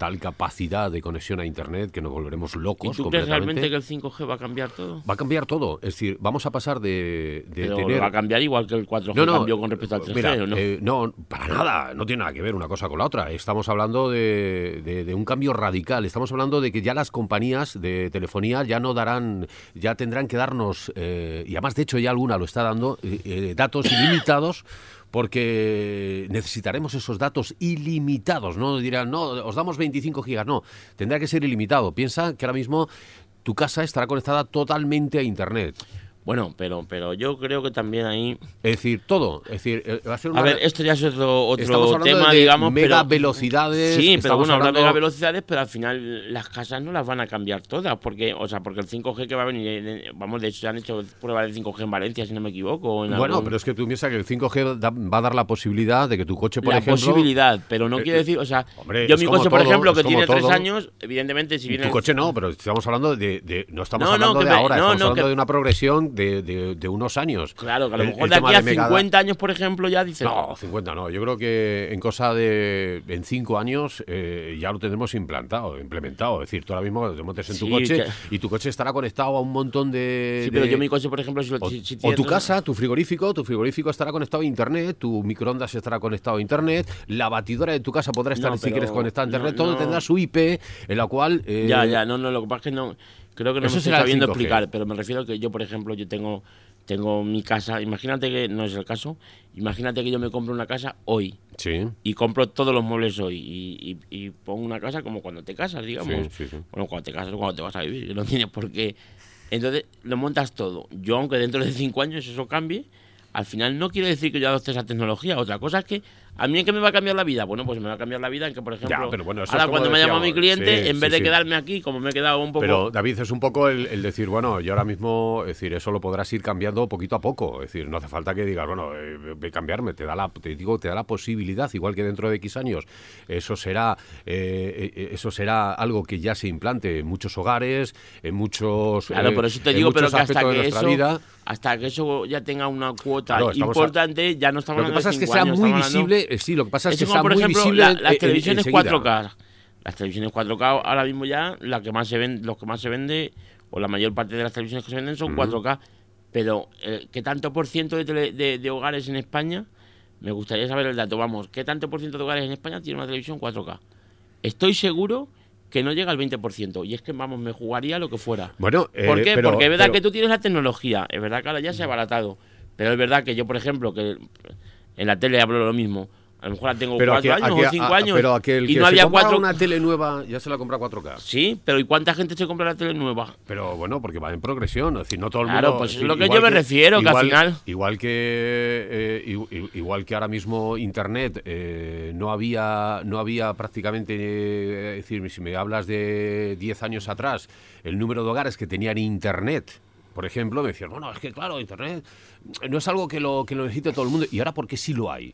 tal capacidad de conexión a Internet que nos volveremos ¿Y locos tú crees realmente que el 5G va a cambiar todo? Va a cambiar todo, es decir, vamos a pasar de, de Pero tener... va a cambiar igual que el 4G No, no, cambió con respecto al 3G, mira, ¿o no? eh, no, para nada, no tiene nada que ver una cosa con la otra. Estamos hablando de, de- de un cambio radical. Estamos hablando de que ya las compañías de telefonía ya no darán, ya tendrán que darnos, eh, y además de hecho ya alguna lo está dando, eh, datos ilimitados. Porque necesitaremos esos datos ilimitados, no dirán, no, os damos 25 gigas, no, tendrá que ser ilimitado. Piensa que ahora mismo tu casa estará conectada totalmente a Internet. Bueno, pero, pero yo creo que también ahí... Es decir, todo. Es decir, eh, va a ser una. A ver, esto ya es otro, otro tema, de digamos, mega pero... velocidades. Sí, pero bueno, habrá hablando- mega velocidades, pero al final las casas no las van a cambiar todas, porque, o sea, porque el 5G que va a venir, eh, vamos, de hecho ya han hecho pruebas de 5G en Valencia, si no me equivoco. en Bueno, algún- pero es que tú piensas que el 5G da- va a dar la posibilidad de que tu coche, por la ejemplo. posibilidad, pero no Eh, quiere decir, o sea, hombre, yo mi coche, por ejemplo, que tiene tres años, evidentemente, si viene... Tu coche no, pero estamos hablando de. de- no estamos No, no, hablando que de me- ahora, no, estamos no, hablando que- de una progresión de, de- de unos años. Claro, que a lo mejor el de aquí a mega- 50 años, por ejemplo, ya dices... No, 50 no. Yo creo que en cosa de. En 5 años eh, ya lo tendremos implantado, implementado. Es decir, tú ahora mismo te montes en tu coche que- y tu coche estará conectado a un montón de. Sí, pero yo mi coche, por ejemplo, si, lo, O, si- si o tu casa, tu frigorífico, tu frigorífico estará conectado a internet, tu microondas estará conectado a internet, la batidora de tu casa podrá estar No, si quieres conectada a internet, no, todo no. tendrá su IP en la cual eh, Ya, ya, no, no, lo que pasa es que no, creo que no Eso me estoy sabiendo 5G. explicar, pero me refiero a que yo, por ejemplo, yo tengo, tengo mi casa, imagínate que, no es el caso, imagínate que yo me compro una casa hoy Sí, y compro todos los muebles hoy y, y- y pongo una casa como cuando te casas, digamos. Sí, sí, sí. Bueno, cuando te casas, cuando te vas a vivir, que no (laughs) tienes por qué. Entonces, lo montas todo. Yo, aunque dentro de cinco años eso cambie, al final no quiere decir que yo adopte esa tecnología. Otra cosa es que, ¿a mí en qué me va a cambiar la vida? Bueno, pues me va a cambiar la vida en que, por ejemplo, pero bueno, ahora cuando me llama mi cliente, sí, en vez sí, de sí. quedarme aquí, como me he quedado un poco... Pero David, es un poco el, el decir, bueno, yo ahora mismo, es decir, eso lo podrás ir cambiando poquito a poco. Es decir, no hace falta que digas, bueno, eh, cambiarme, te da la, te digo, te da la posibilidad, igual que dentro de X años, eso será, eh, eh, eso será algo que ya se implante en muchos hogares, en muchos, Claro, eh, por eso te digo, pero que hasta que eso, vida. Hasta que eso ya tenga una cuota Claro, estamos a- importante, ya no estamos Lo que pasa es que sea años, muy hablando- visible, eh, sí, lo que pasa es, Es que sea por muy ejemplo, visible la- las en- televisiones enseguida. 4K. Las televisiones 4K ahora mismo ya, la que más se ven, los que más se vende, o la mayor parte de las televisiones que se venden son 4K. Pero, eh, ¿qué tanto por ciento de, tele- de- de hogares en España me gustaría saber el dato. Vamos, ¿qué tanto por ciento de hogares en España tiene una televisión 4K? Estoy seguro que no llega al 20%. Y es que, vamos, me jugaría lo que fuera. Bueno, ¿Por eh, qué? pero- Porque es verdad pero- que tú tienes la tecnología. Es verdad que ahora ya se ha abaratado. Pero es verdad que yo, por ejemplo, que en la tele hablo lo mismo. A lo mejor la tengo Pero cuatro años o cinco a- años. Pero aquel y que no se había compra cuatro. una tele nueva ya se la compra 4K. Sí, pero ¿y cuánta gente se compra la tele nueva? Pero bueno, porque va en progresión, es decir, no todo el Claro, mundo. pues es lo que igual yo me refiero, que al igual- final- Igual que eh, igual que ahora mismo internet eh, no había no había prácticamente eh, es decir, si me hablas de 10 años atrás, el número de hogares que tenían internet por ejemplo, me decían, bueno, es que claro, Internet no es algo que lo, que lo necesite todo el mundo. ¿Y ahora por qué sí lo hay?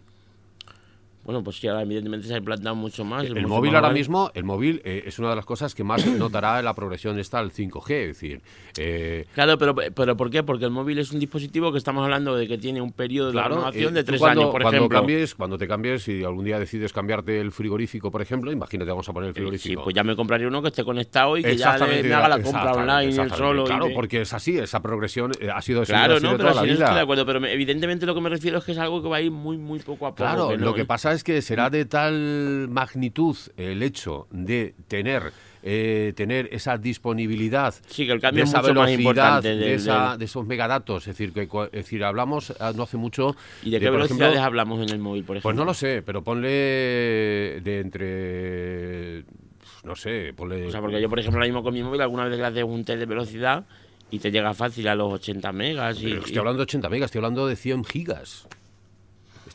Bueno, pues sí, ahora evidentemente se ha implantado mucho más. es El mucho móvil más ahora mismo, el móvil eh, es una de las cosas que más notará la progresión esta al 5G. Es decir, eh, Claro, pero, pero ¿por qué? Porque el móvil es un dispositivo que estamos hablando de que tiene un periodo de Claro, renovación eh, de tú tres cuando, años, por cuando ejemplo. Cambies, cuando te cambies y algún día decides cambiarte el frigorífico, por ejemplo, imagínate, vamos a poner el Sí, frigorífico. pues ya me compraré uno que esté conectado y que ya le- me haga la compra online exactamente. solo. y Claro, de- porque es así, esa progresión eh, ha sido Claro, no, de pero toda si la no estoy de vida. acuerdo, pero me- evidentemente lo que me refiero es que es algo que va a ir muy, muy poco a poco. Claro, no, lo que ¿eh? pasa es que será de tal magnitud el hecho de tener eh, tener esa disponibilidad Sí, que el cambio de es esa mucho más importante de, del- esa- del- de esos megadatos. Es decir, que, es decir, hablamos ah, no hace mucho. ¿Y de qué por velocidades ejemplo, hablamos en el móvil, por ejemplo? Pues no lo sé, pero ponle de entre. No sé, ponle. O sea, porque yo, por ejemplo, ahora mismo con mi móvil alguna vez le haces un test de velocidad y te llega fácil a los 80 megas. Y, Pero estoy hablando de 80 megas, estoy hablando de 100 gigas.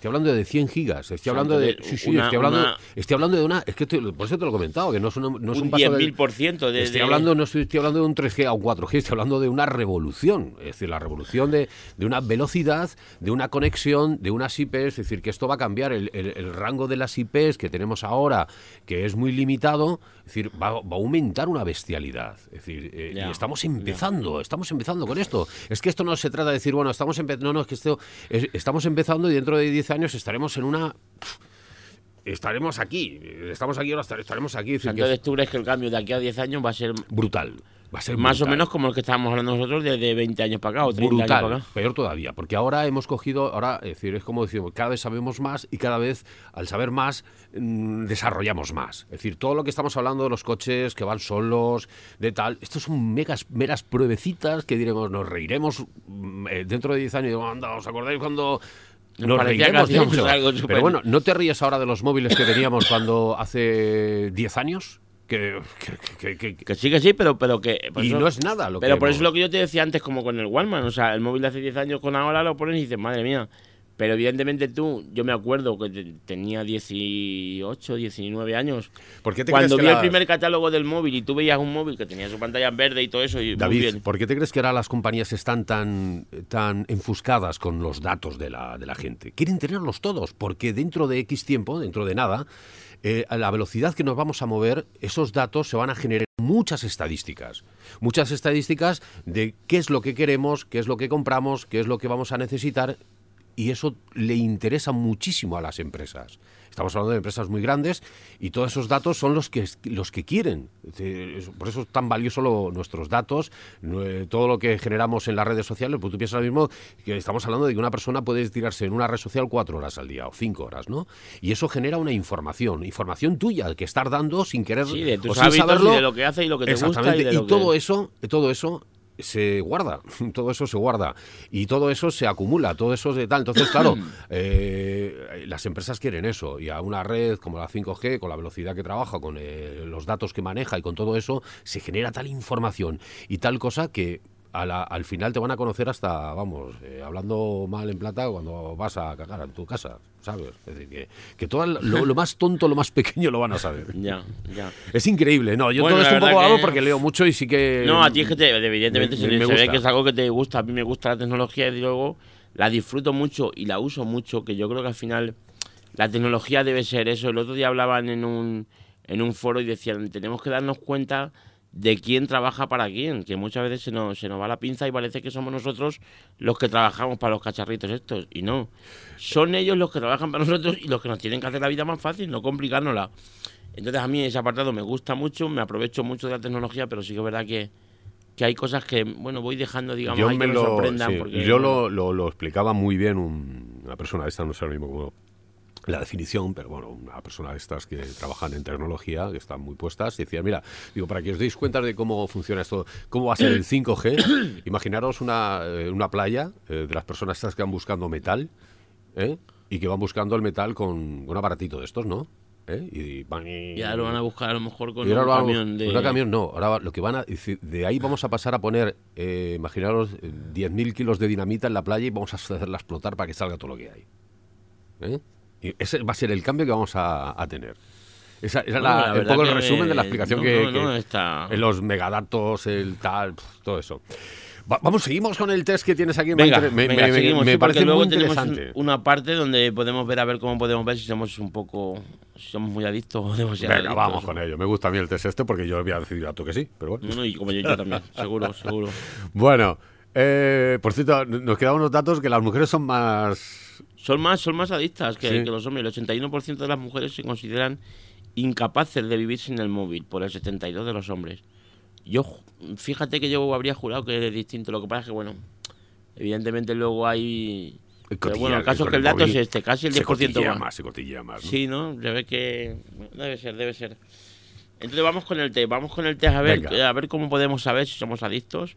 Estoy hablando de 100 gigas, estoy hablando de... Sí, sí, una- estoy, hablando, una- estoy hablando de una... Es que por eso te lo he comentado, que no es, una- no es un, un paso del- 10.000% de... Estoy de- hablando, no estoy, estoy hablando de un 3G a un 4G, estoy hablando de una revolución. Es decir, la revolución de, de una velocidad, de una conexión, de unas IPs. Es decir, que esto va a cambiar el, el- el rango de las IPs que tenemos ahora, que es muy limitado. Es decir, va, va a aumentar una bestialidad. Es decir, eh, y estamos empezando, estamos empezando con esto. Es que esto no se trata de decir, bueno, estamos empezando. No, no, es que esto es- estamos empezando y dentro de 10 años estaremos en una. Estaremos aquí, estamos aquí, ahora estar- estaremos aquí. Es O sea, decir, que entonces tú crees que el cambio de aquí a 10 años va a ser brutal. Va a ser más o menos como el que estábamos hablando nosotros de, de 20 años para acá o 30 años para brutal, acá. peor todavía, porque ahora hemos cogido, ahora, es decir, es como decimos, cada vez sabemos más y cada vez, al saber más, mm, desarrollamos más. Es decir, todo lo que estamos hablando de los coches que van solos, de tal, estos son megas, meras pruebecitas que diremos, nos reiremos mm, eh, dentro de 10 años, y digo, anda, ¿os acordáis cuando... Nos parecía reiremos algo Pero bueno, ¿no te ríes ahora de los móviles que teníamos cuando hace 10 años? Que, que- que- que- Que sí, que sí, pero, pero que... y eso- no es nada lo Pero que por hemos- eso lo que yo te decía antes como con el Walkman, o sea, el móvil de hace 10 años con ahora lo pones y dices, madre mía. Pero evidentemente tú, yo me acuerdo que te- tenía 18, 19 años. ¿Por qué te Cuando crees vi que el la- primer catálogo del móvil y tú veías un móvil que tenía su pantalla verde y todo eso, y muy David, bien. ¿por qué te crees que ahora las compañías están tan, tan enfuscadas con los datos de la, de la gente? Quieren tenerlos todos, porque dentro de X tiempo, dentro de nada, eh, a la velocidad que nos vamos a mover, esos datos se van a generar muchas estadísticas. Muchas estadísticas de qué es lo que queremos, qué es lo que compramos, qué es lo que vamos a necesitar y eso le interesa muchísimo a las empresas. Estamos hablando de empresas muy grandes y todos esos datos son los que, los que quieren. Por eso es tan valioso lo- nuestros datos, todo lo que generamos en las redes sociales. Pues tú piensas ahora mismo que estamos hablando de que una persona puede tirarse en una red social cuatro horas al día o cinco horas, ¿no? Y eso genera una información, información tuya que estás dando sin querer Sí, de o tus sin hábitos saberlo. y de lo que hace y lo que te gusta. Y, de y lo que- todo eso, todo eso se guarda, (laughs) todo eso se guarda y todo eso se acumula, todo eso de tal. Entonces, claro, (clears throat) eh, las empresas quieren eso y a una red como la 5G, con la velocidad que trabaja, con eh, los datos que maneja y con todo eso, se genera tal información y tal cosa que a la- al final te van a conocer hasta, vamos, eh, hablando mal en plata cuando vas a cagar en tu casa, ¿sabes? Es decir, que, que todo lo, lo más tonto, lo más pequeño lo van a saber. (laughs) Ya, ya. Es increíble, no, yo Bueno, todo esto un poco hago que- porque leo mucho y sí que... No, a ti es que te, evidentemente me- se, me se ve que es algo que te gusta. A mí me gusta la tecnología y luego la disfruto mucho y la uso mucho, que yo creo que al final la tecnología debe ser eso. El otro día hablaban en un, en un foro y decían, tenemos que darnos cuenta de quién trabaja para quién, que muchas veces se nos, se nos va la pinza y parece que somos nosotros los que trabajamos para los cacharritos estos, y no. Son ellos los que trabajan para nosotros y los que nos tienen que hacer la vida más fácil, no complicárnosla. Entonces a mí ese apartado me gusta mucho, me aprovecho mucho de la tecnología, pero sí que es verdad que, que hay cosas que, bueno, voy dejando, digamos, ahí que me sorprendan. sí, porque, yo lo, lo- lo explicaba muy bien un- una persona, esta no sé ahora mismo cómo, la definición, pero bueno, una persona de estas que trabajan en tecnología, que están muy puestas, y decía, mira, digo, para que os deis cuenta de cómo funciona esto, cómo va a ser el 5G, (coughs) imaginaros una, eh, una playa eh, de las personas estas que van buscando metal, ¿eh? y que van buscando el metal con un aparatito de estos, ¿no? ¿Eh? Y, van y, Y ahora lo van a buscar a lo mejor con un vamos- camión de... un camión no, ahora lo que van a de ahí vamos a pasar a poner, eh, imaginaros, eh, 10.000 kilos de dinamita en la playa y vamos a hacerla explotar para que salga todo lo que hay. ¿Eh? Ese va a ser el cambio que vamos a, a tener. Esa es Bueno, un poco el resumen de la explicación no, que, no, no, que- está- en los megadatos, el tal, todo eso. Va- vamos, seguimos con el test que tienes aquí. Venga, me, me- venga, me- seguimos, me sí, parece luego muy tenemos interesante. una parte donde podemos ver a ver cómo podemos ver si somos un poco si somos muy adictos o demasiado Venga, adictos. vamos con ello. Me gusta a mí el test este porque yo voy a decidir a tú que sí, pero bueno. No, no, y como yo, yo también, (laughs) seguro, seguro. Bueno, eh, por cierto, nos quedan unos datos que las mujeres son más... Son más, son más adictas que, Sí. que los hombres. El 81% de las mujeres se consideran incapaces de vivir sin el móvil, por el 72% de los hombres. Yo, fíjate que yo habría jurado que es distinto. Lo que pasa es que, bueno, evidentemente luego hay... Pero cotilla- bueno, el caso es que el dato es este, casi el se 10% cotillea más. más. Se cotillea más, ¿no? Sí, ¿no? Se ve que... Debe ser, debe ser. Entonces vamos con el test, vamos con el test a ver, Venga. a ver cómo podemos saber si somos adictos.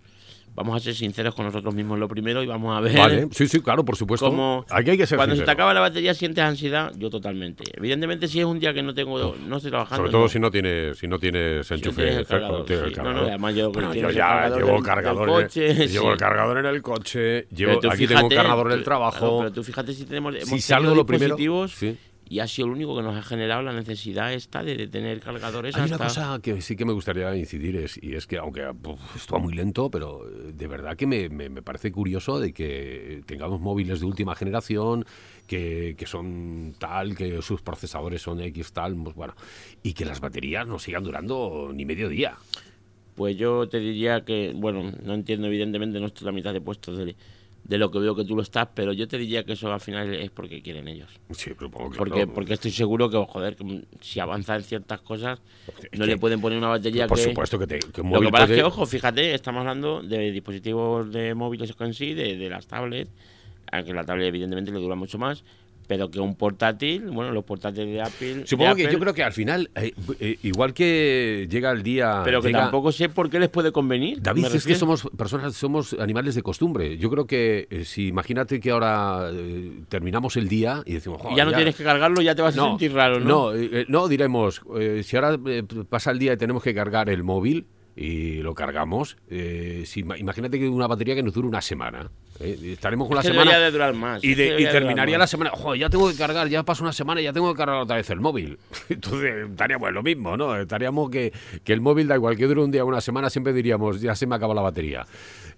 Vamos a ser sinceros con nosotros mismos lo primero y vamos a ver... Vale, sí, sí, claro, por supuesto. Como Aquí hay que ser cuando se te acaba la batería sientes ansiedad, yo totalmente. Evidentemente si es un día que no tengo, no estoy trabajando. Sobre todo no. si no tienes, si no tienes enchufe el el además yo Bueno, yo el ya (laughs) llevo el cargador, en- coche, llevo sí. el cargador en el coche, llevo, aquí tengo un fíjate, cargador en el trabajo. pero tú fíjate si tenemos hemos si salgo lo primero, sí. Y ha sido lo único que nos ha generado la necesidad esta de, de tener cargadores Hay hasta... una cosa que sí que me gustaría incidir es, y es que aunque esto va muy lento, pero eh, de verdad que me, me- me parece curioso de que tengamos móviles de última generación, que, que son tal, que sus procesadores son X tal, pues bueno, y que las baterías no sigan durando ni medio día. Pues yo te diría que, bueno, no entiendo evidentemente, no estoy la mitad de puestos de, de lo que veo que tú lo estás, pero yo te diría que eso al final es porque quieren ellos. Sí, supongo que Porque, porque estoy seguro que, joder, que si avanza en ciertas cosas, Es no le pueden poner una batería Por que... supuesto que, te, que Lo que pasa es que, ojo, fíjate, estamos hablando de dispositivos de móviles en sí, de, de las tablets, aunque la tablet evidentemente le dura mucho más, pero que un portátil, bueno, los portátiles de Apple... de Supongo que yo creo que al final, eh, eh, igual que llega el día... Pero que llega- tampoco sé por qué les puede convenir. David, es que somos personas, somos animales de costumbre. Yo creo que eh, si imagínate que ahora terminamos el día y decimos, ya no tienes que cargarlo, ya te vas a sentir raro, ¿no? No, no, diremos, eh, si ahora pasa el día y tenemos que cargar el móvil y lo cargamos, eh, si, ima- imagínate que una batería que nos dure una semana. Eh, estaremos con la que semana de durar más, y, es que de- y terminaría la semana, joder, ya tengo que cargar, ya pasa una semana y ya tengo que cargar otra vez el móvil. (laughs) Entonces estaríamos en lo mismo, ¿no? Estaríamos que, que el móvil, da igual que dure un día o una semana, siempre diríamos, ya se me acaba la batería.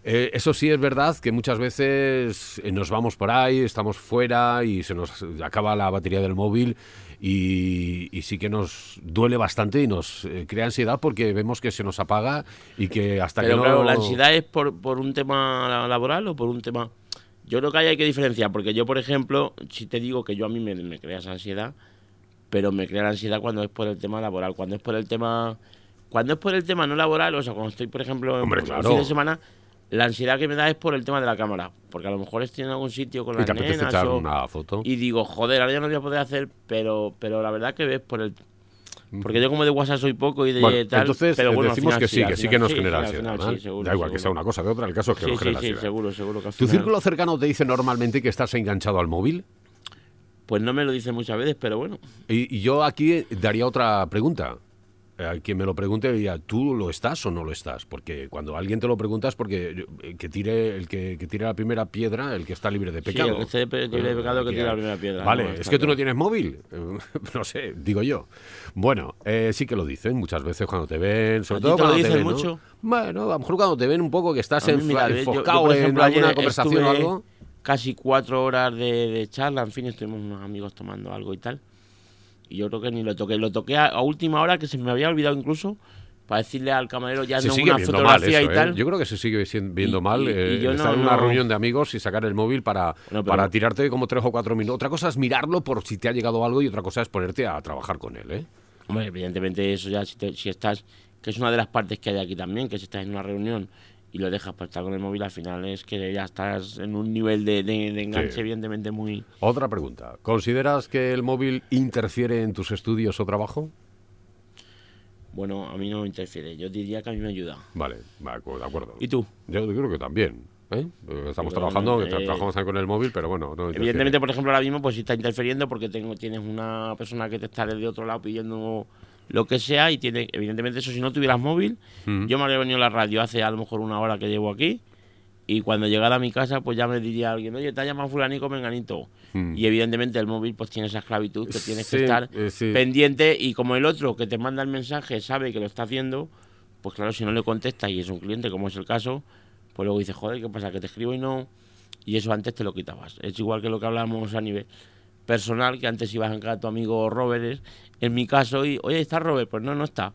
Eh, eso sí es verdad que muchas veces eh, nos vamos por ahí, estamos fuera y se nos acaba la batería del móvil y, y sí que nos duele bastante y nos eh, crea ansiedad porque vemos que se nos apaga y que hasta Pero que no... claro, la ansiedad es por, por un tema la- laboral o por un tema... Yo creo que ahí hay que diferenciar, porque yo, por ejemplo, si te digo que yo a mí me, me crea esa ansiedad, pero me crea la ansiedad cuando es por el tema laboral, cuando es por el tema... Cuando es por el tema no laboral, o sea, cuando estoy, por ejemplo, en Hombre, un claro. fin de semana, la ansiedad que me da es por el tema de la cámara, porque a lo mejor estoy en algún sitio con Y las te nenas echar o- una foto. y digo, joder, ahora ya no lo voy a poder hacer, pero, pero la verdad que ves por el... Porque yo como de WhatsApp soy poco y de Bueno, tal, entonces pero bueno, al decimos final que sí, que sí que nos sí, genera al ansiedad. final ¿vale? sí, seguro, da igual que sea una cosa de otra, el caso es que Sí, nos genera sí, ansiedad. seguro, seguro que al ¿Tu final- círculo cercano te dice normalmente que estás enganchado al móvil? Pues no me lo dice muchas veces, pero bueno. Y, y yo aquí daría otra pregunta. A quien me lo pregunte diría, ¿tú lo estás o no lo estás? Porque cuando alguien te lo pregunta es porque eh, que tire, el que, que tire la primera piedra, el que está libre de Sí, pecado. el que esté libre de pecado, que tire la primera piedra, Vale, no, es que tú no tienes móvil. Eh, (laughs) no sé, digo yo. Bueno, eh, sí que lo dicen muchas veces cuando te ven, sobre ¿A ti todo lo cuando te dicen mucho? Bueno, a lo mejor cuando te ven un poco que estás enfa- mira, yo- yo, enfocado por en alguna conversación o algo. Casi cuatro horas de, de charla, en fin, estuvimos unos amigos tomando algo y tal. Y yo creo que ni lo toqué. Lo toqué a, a última hora, que se me había olvidado incluso, para decirle al camarero ya Se no sigue una fotografía eso, y ¿eh? tal. Yo creo que se sigue viendo Y- mal y- y eh, yo estar no- en una no- reunión de amigos y sacar el móvil para, pero- para tirarte como tres o cuatro minutos. Otra cosa es mirarlo por si te ha llegado algo y otra cosa es ponerte a trabajar con él, ¿eh? Hombre, evidentemente eso ya, si, te- si estás, que es una de las partes que hay aquí también, que si estás en una reunión y lo dejas para estar con el móvil, al final es que ya estás en un nivel de, de- de enganche Sí. evidentemente muy... Otra pregunta. ¿Consideras que el móvil interfiere en tus estudios o trabajo? Bueno, a mí no me interfiere, yo diría que a mí me ayuda. Vale, de acu- de acuerdo. ¿Y tú? Yo creo que también. ¿eh? Estamos Pero, trabajando, bueno, eh, trabajamos con el móvil, pero bueno, no. Evidentemente, por ejemplo, ahora mismo pues sí está interfiriendo porque tengo, tienes una persona que te está desde otro lado pidiendo lo que sea y tiene, evidentemente eso si no tuvieras móvil, Mm. yo me habría venido a la radio hace a lo mejor una hora que llevo aquí y cuando llegara a mi casa pues ya me diría alguien, oye, te ha llamado fulanico menganito. Mm. Y evidentemente el móvil pues tiene esa esclavitud que tienes Sí, que estar eh, sí. pendiente y como el otro que te manda el mensaje sabe que lo está haciendo, pues claro, si no le contestas y es un cliente como es el caso, pues luego dices, joder, ¿qué pasa? Que te escribo y no... Y eso antes te lo quitabas. Es igual que lo que hablábamos a nivel personal, que antes ibas a encargar a tu amigo Robert, en mi caso, y, oye, ¿está Robert? Pues no, no está.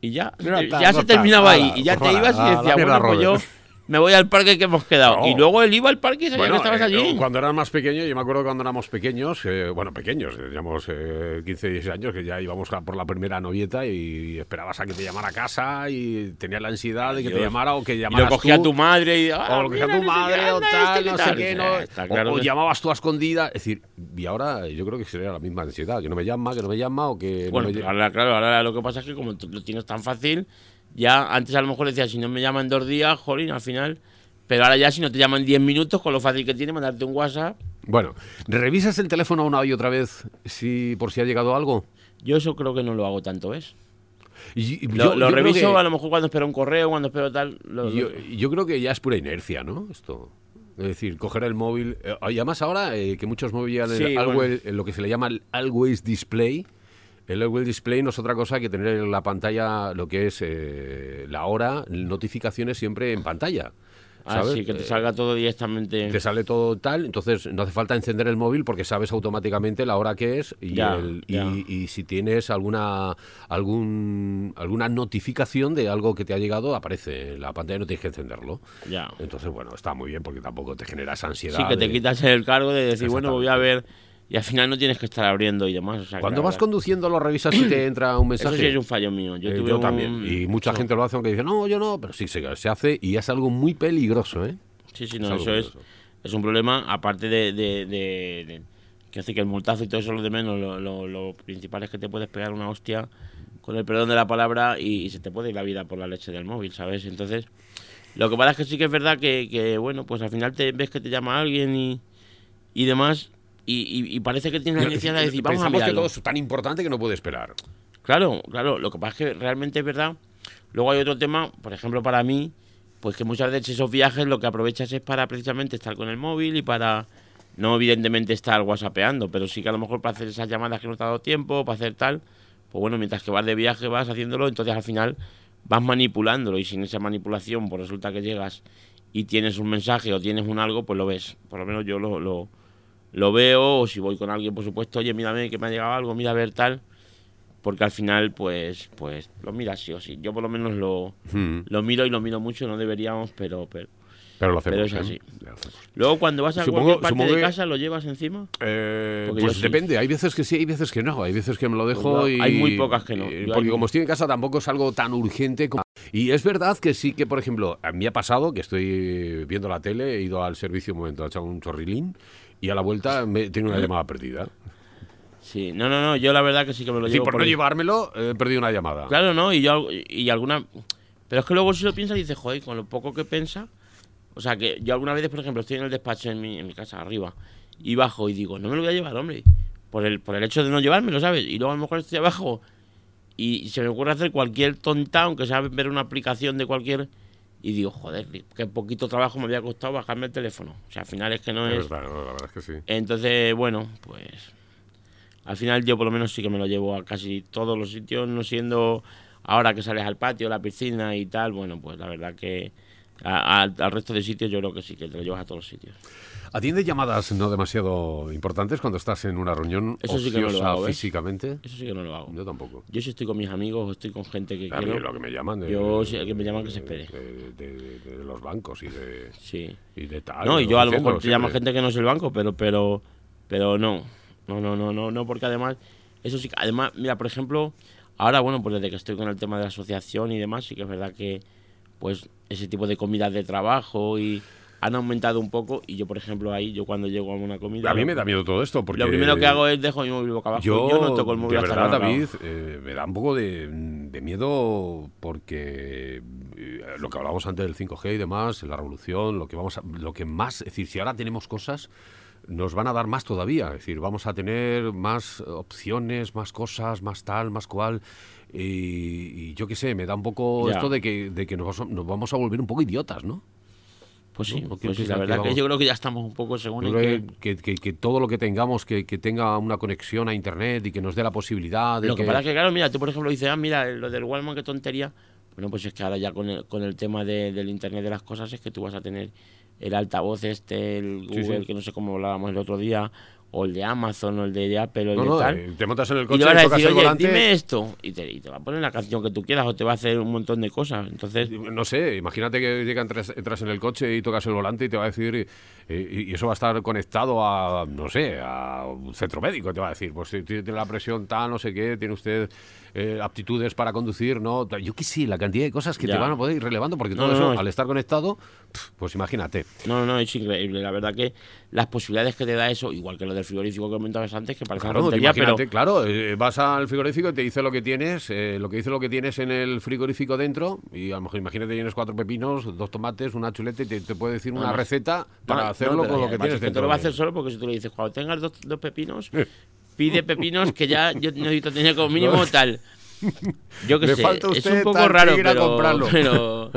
Y ya, No está, ya no se está. terminaba ahí. Y ya pues te hala, ibas y decías, bueno, pues yo. Me voy al parque que hemos quedado. No. Y luego él iba al parque y sabía Bueno, que estabas eh, allí. cuando eras más pequeño, yo me acuerdo cuando éramos pequeños, eh, bueno, pequeños, teníamos eh, 15, 16 años, que ya íbamos a por la primera novieta y esperabas a que te llamara a casa y tenías la ansiedad de que te llamara o que Y llamaras lo cogía tú. tu madre y... ah, o lo que sea mira, tu madre o tal, este, no ¿qué sé qué, no. está o- claro o, que- llamabas tú a escondida. Es decir, y ahora yo creo que sería la misma ansiedad, que no me llama, que no me llama o que no Bueno, me ahora, claro, ahora lo que pasa es que como tú lo tienes tan fácil, ya antes a lo mejor decías, si no me llaman dos días, jolín, al final. Pero ahora ya si no te llaman 10 minutos, con lo fácil que tiene mandarte un WhatsApp, Bueno, ¿revisas el teléfono una y otra vez si por si ha llegado algo? yo eso creo que no lo hago tanto, ¿ves? Y- Lo, yo- lo yo reviso que- a lo mejor cuando espero un correo, cuando espero tal. lo- Yo, yo creo que ya es pura inercia, ¿no? Esto. Es decir, coger el móvil. eh, y además ahora eh, que muchos móviles Sí, bueno. eh, lo que se le llama el Always Display. El Always Display no es otra cosa que tener en la pantalla lo que es eh, la hora, notificaciones siempre en pantalla. Ah, ¿sabes? sí, que te Eh, salga todo directamente. te sale todo tal, entonces no hace falta encender el móvil porque sabes automáticamente la hora que es y, Ya, el- y- ya. y si tienes alguna algún alguna notificación de algo que te ha llegado aparece en la pantalla no tienes que encenderlo. Ya. Entonces, bueno, está muy bien porque tampoco te genera esa ansiedad. Sí, que te quitas el cargo de decir, bueno, voy a ver. Y al final no tienes que estar abriendo y demás. o sea, que Cuando vas verdad- conduciendo lo revisas si te (coughs) entra un mensaje. Eso sí es un fallo mío. Yo, Eh, tuve yo un- también. Y mucha gente lo hace aunque dice, no, yo no, pero sí se, se hace y es algo muy peligroso, ¿eh? Sí, sí, Es no, algo eso es, es un problema, aparte de, de- de- de- que hace que el multazo y todo eso lo de menos, lo, lo- lo principal es que te puedes pegar una hostia con el perdón de la palabra y, y se te puede ir la vida por la leche del móvil, ¿sabes? Entonces, lo que pasa es que sí que es verdad que, que, bueno, pues al final te ves que te llama alguien y, y demás y, y- y parece que tienes la necesidad de decir, vamos a que todo es tan importante que no puede esperar. Claro, claro. Lo que pasa es que realmente es verdad. Luego hay otro tema, por ejemplo, para mí, pues que muchas veces esos viajes lo que aprovechas es para precisamente estar con el móvil y para, no evidentemente estar whatsappeando, pero sí que a lo mejor para hacer esas llamadas que no te ha dado tiempo, para hacer tal, pues bueno, mientras que vas de viaje vas haciéndolo, entonces al final vas manipulándolo y sin esa manipulación, pues resulta que llegas y tienes un mensaje o tienes un algo, pues lo ves. Por lo menos yo lo, lo, lo veo, o si voy con alguien, por supuesto, oye, mírame que me ha llegado algo, mira a ver tal porque al final pues pues lo miras sí o sí yo por lo menos lo, Hmm. lo miro y lo miro mucho no deberíamos pero pero Pero lo hacemos. Pero es ¿eh? así. Hacemos. luego cuando vas a Supongo- cualquier parte supongo de que- casa lo llevas encima Eh, pues sí. depende, hay veces que sí, hay veces que no, hay veces que me lo dejo Pues y... hay muy pocas que no. eh, porque hay- como estoy en casa tampoco es algo tan urgente como... Y es verdad que sí que, por ejemplo, a mí ha pasado que estoy viendo la tele, he ido al servicio un momento, he echado un chorrilín y a la vuelta me tiene una llamada perdida. sí no no no yo la verdad que sí que me lo Sí, llevo por no ahí. llevármelo, he perdido una llamada. claro no y yo y alguna pero es que luego si lo piensas dices joder con lo poco que piensa o sea que yo algunas veces por ejemplo estoy en el despacho en mi, en mi casa arriba y bajo y digo no me lo voy a llevar hombre por el por el hecho de no llevármelo sabes y luego a lo mejor estoy abajo y se me ocurre hacer cualquier tonta, aunque sea ver una aplicación de cualquier... Y digo, joder, qué poquito trabajo me había costado bajarme el teléfono. O sea, al final es que no Es es... verdad, no, la verdad es que sí. Entonces, bueno, pues... Al final yo por lo menos sí que me lo llevo a casi todos los sitios, no siendo ahora que sales al patio, a la piscina y tal, bueno, pues la verdad que a- al- al resto de sitios yo creo que sí, que te lo llevas a todos los sitios. ¿Atiende llamadas no demasiado importantes cuando estás en una reunión Eso sí que no lo hago, ¿ves? físicamente? Eso sí que no lo hago. Yo tampoco. Yo si estoy con mis amigos o estoy con gente que A mí quiero... lo que me llaman de, Yo, sí, el que me llaman que se espere. de, de- de- de los bancos y de, Sí. y de tal. No, y yo a lo mejor te siempre. gente que no es el banco, pero pero pero no. No, no, no, no, no, porque además eso sí que además, mira, por ejemplo, ahora bueno, pues desde que estoy con el tema de la asociación y demás, sí que es verdad que pues ese tipo de comidas de trabajo y han aumentado un poco y yo por ejemplo ahí yo cuando llego a una comida A mí me da miedo todo esto porque lo primero que hago es dejo mi móvil boca abajo yo, yo, no toco el móvil de verdad, David, eh, me da un poco de, de miedo porque eh, lo que hablábamos antes del 5G y demás, la revolución, lo que vamos a, lo que más, es decir, si ahora tenemos cosas, nos van a dar más todavía, es decir, vamos a tener más opciones, más cosas, más tal, más cual. Y, y yo qué sé, me da un poco Ya. esto de que, de que nos vamos a volver un poco idiotas, ¿no? Pues sí, ¿no? ¿Qué pues sí, la que verdad que vamos? yo creo que ya estamos un poco según Yo creo que, que- que todo lo que tengamos que, que tenga una conexión a internet y que nos dé la posibilidad de Lo que pasa es que, claro, mira, tú por ejemplo dices, ah, mira, lo del Walmart, qué tontería. Bueno, pues es que ahora ya con el, con el tema de- del Internet de las cosas es que tú vas a tener el altavoz este, el Sí, Google, sí. que no sé cómo hablábamos el otro día, o el de Amazon, o el de Apple, o el No, de no, tal. eh, te montas en el coche y, vas a decir, oye, dime esto. Y te, y te va a poner la canción que tú quieras, o te va a hacer un montón de cosas. Entonces, No sé, imagínate que llega, entras, entras en el coche y tocas el volante y te va a decir, y, eso va a estar conectado a, no sé, a un centro médico, te va a decir, pues tiene la presión tal, no sé qué, tiene usted eh, aptitudes para conducir, ¿no? Yo qué sé, la cantidad de cosas que te Ya. van a poder ir relevando, porque todo no, eso, no. al estar conectado, pues imagínate. no, no, es increíble. La verdad que las posibilidades que te da eso, igual que lo del frigorífico que comentabas antes, que parece Claro, una tontería, pero claro, eh, vas al frigorífico y te dice lo que tienes, eh, lo que dice lo que tienes en el frigorífico dentro, y a lo mejor imagínate tienes cuatro pepinos, dos tomates, una chuleta y te, te puede decir una receta para No, no, hacerlo pero con lo que tienes es que dentro. te lo va a hacer solo porque si tú le dices, cuando tengas dos, dos pepinos, (laughs) pide pepinos que ya yo necesito tener como mínimo tal. Yo qué Le sé, es un poco que raro, pero, (laughs) pero-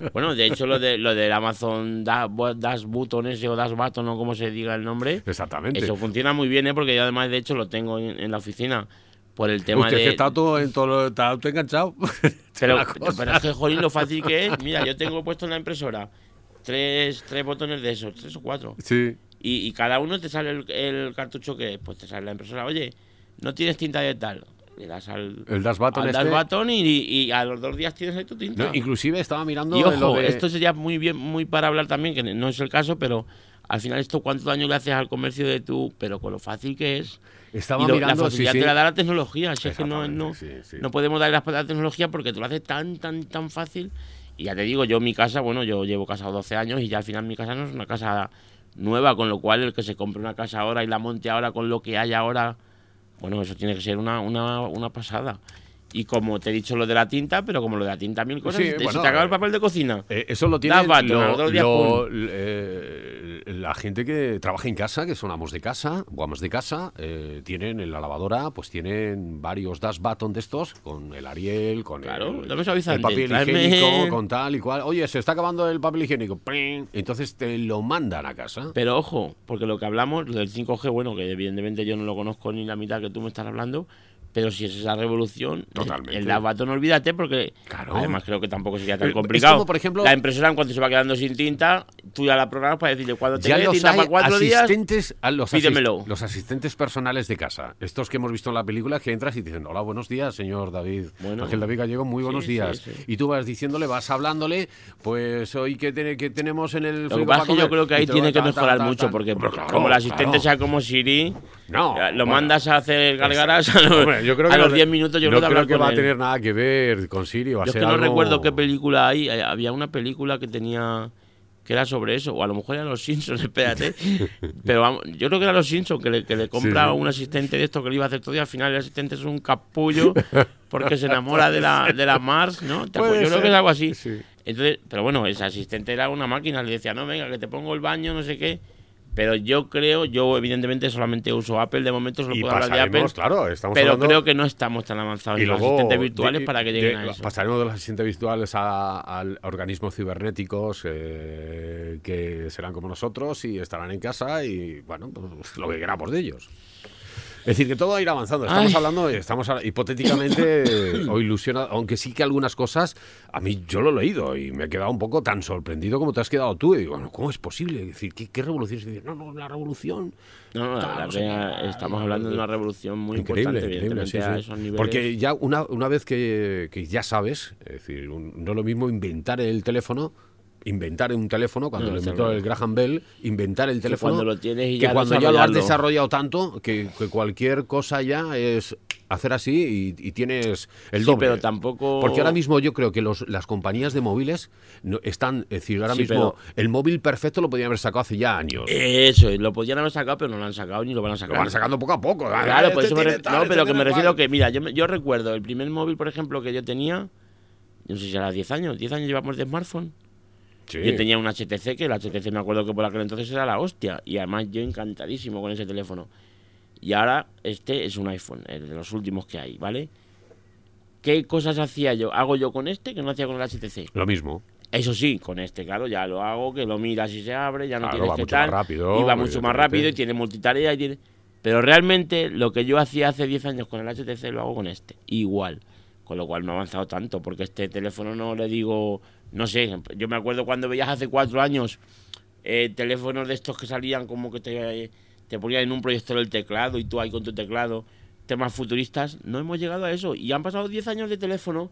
(laughs) bueno, de hecho lo de lo del Amazon Da- Dash Button ese o Dash Button o como se diga el nombre, Exactamente. eso funciona muy bien, ¿eh? porque yo además de hecho lo tengo en, en la oficina por el tema Usted de que está todo, en todo, está todo enganchado. pero, pero es que, jolín, lo fácil que es. Mira, yo tengo puesto en la impresora tres, tres botones de esos, tres o cuatro. Sí. Y, y cada uno te sale el, el cartucho que es. Pues te sale la impresora. Oye, no tienes tinta de tal. Le das al, El Dash Button al este. Dash Button y, y a los dos días tienes ahí tu tinta. No, inclusive estaba mirando y en lo ojo, de- esto sería muy bien, muy para hablar también, que no es el caso, pero al final esto cuánto daño le haces al comercio de tu, pero con lo fácil que es. estaba y lo- mirando, la sí, facilidad sí. te la da la tecnología. Si es que no, no, sí, sí. no podemos darle la espalda a la tecnología porque tú lo haces tan, tan, tan fácil. Y ya te digo, yo mi casa, bueno, yo llevo casado 12 años y ya al final mi casa no es una casa nueva, con lo cual el que se compre una casa ahora y la monte ahora con lo que hay ahora, bueno, eso tiene que ser una, una, una pasada. Y como te he dicho lo de la tinta, pero como lo de la tinta, mil cosas. Sí, te- bueno, si te acaba eh, el papel de cocina. Eh, eso lo tiene eh, la gente que trabaja en casa, que son amos de casa o amos de casa, eh, tienen en la lavadora, pues tienen varios dash button de estos, con el Ariel, con Claro, el, el papel higiénico, con tal y cual. Oye, se está acabando el papel higiénico. Entonces te lo mandan a casa. Pero ojo, porque lo que hablamos, lo del 5G, bueno, que evidentemente yo no lo conozco ni la mitad que tú me estás hablando, pero si es esa revolución, el- Totalmente. el no olvídate, porque Claro. además creo que tampoco sería tan complicado. como, por ejemplo- la impresora en cuanto se va quedando sin tinta, tú ya la programas para decirle cuando te quede tinta para cuatro días, asistentes, a los, asist- pídemelo. los asistentes personales de casa. Estos que hemos visto en la película que entras y te dicen, hola, buenos días, señor David. Bueno. Ángel David Gallego, muy buenos Sí, días. sí, sí. Y tú vas diciéndole, vas hablándole, pues hoy que, que tenemos en el Lo que pasa es que yo creo que ahí te tiene que mejorar mucho, porque como el asistente sea como Siri, No, lo mandas a hacer gargaras (laughs) a los, Hombre, yo creo a los no- 10 minutos, yo no creo que va a él. tener nada que ver con Siri. Va a Yo es que no algo- recuerdo qué película hay. eh, Había una película que tenía que era sobre eso, o a lo mejor eran los Simpsons, (laughs) espérate. Pero vamos, yo creo que era los Simpsons que le, que le compra sí. un asistente de esto que le iba a hacer todo y al final el asistente es un capullo porque se enamora de la, de la Mars, ¿no? (laughs) Yo creo que es algo así. sí. Entonces, pero bueno, ese asistente era una máquina, le decía, no, venga, que te pongo el baño, no sé qué. Pero yo creo, yo evidentemente solamente uso Apple, de momento solo Y puedo hablar de Apple. claro, estamos Pero hablando- creo que no estamos tan avanzados Y en los asistentes virtuales para que lleguen a eso. Pasaremos de los asistentes virtuales a, a organismos cibernéticos eh, que serán como nosotros y estarán en casa y, bueno, pues, lo que queramos de ellos. Es decir, que todo va a ir avanzando. Estamos Ay. hablando, estamos hipotéticamente (coughs) o ilusionados, aunque sí que algunas cosas, a mí yo lo he leído y me he quedado un poco tan sorprendido como te has quedado tú. Y digo, bueno, ¿cómo es posible? Es decir, ¿qué, qué revolución? Es decir, no, no, la revolución. No, no, la que estamos hablando de una revolución muy Increíble, importante, increíble, sí, a sí. esos niveles. Porque ya una, una vez que, que ya sabes, es decir, un- no es lo mismo inventar el teléfono, inventar un teléfono, cuando No, lo está inventó claro. el Graham Bell, inbantar el teléfono, cuando lo tienes y que ya cuando ya lo has desarrollado tanto, que, que cualquier cosa ya es hacer así y, tienes el Sí, doble. pero tampoco. Porque ahora mismo yo creo que los, las compañías de móviles no- están, es decir, ahora Sí, mismo pero- el móvil perfecto lo podían haber sacado hace ya años. Eso, lo podían haber sacado, pero no lo han sacado ni lo van a lo sacar. van sacando poco a poco. Claro, por Este eso tal, No, este pero que tiene me refiero que, mira, yo, yo recuerdo el primer móvil, por ejemplo, que yo tenía, no sé si era 10 años, 10 años llevamos de smartphone. Sí. Yo tenía un HTC, que el HTC me acuerdo que por aquel entonces era la hostia. Y además yo encantadísimo con ese teléfono. Y ahora este es un iPhone, el de los últimos que hay, ¿vale? ¿Qué cosas hacía yo? Hago yo con este que no hacía con el HTC. Lo mismo. Eso sí, con este, claro, ya lo hago, que lo miras y se abre, ya no Claro, tienes va que mucho más tal. rápido, Y va mucho más rápido y tiene multitarea y tiene... Pero realmente lo que yo hacía hace 10 años con el HTC lo hago con este. Igual. Con lo cual no ha avanzado tanto, porque este teléfono no le digo... No sé, yo me acuerdo cuando veías hace cuatro años eh, teléfonos de estos que salían como que te, te ponían en un proyector el teclado y tú ahí con tu teclado, temas futuristas, no hemos llegado a eso. Y han pasado 10 años de teléfono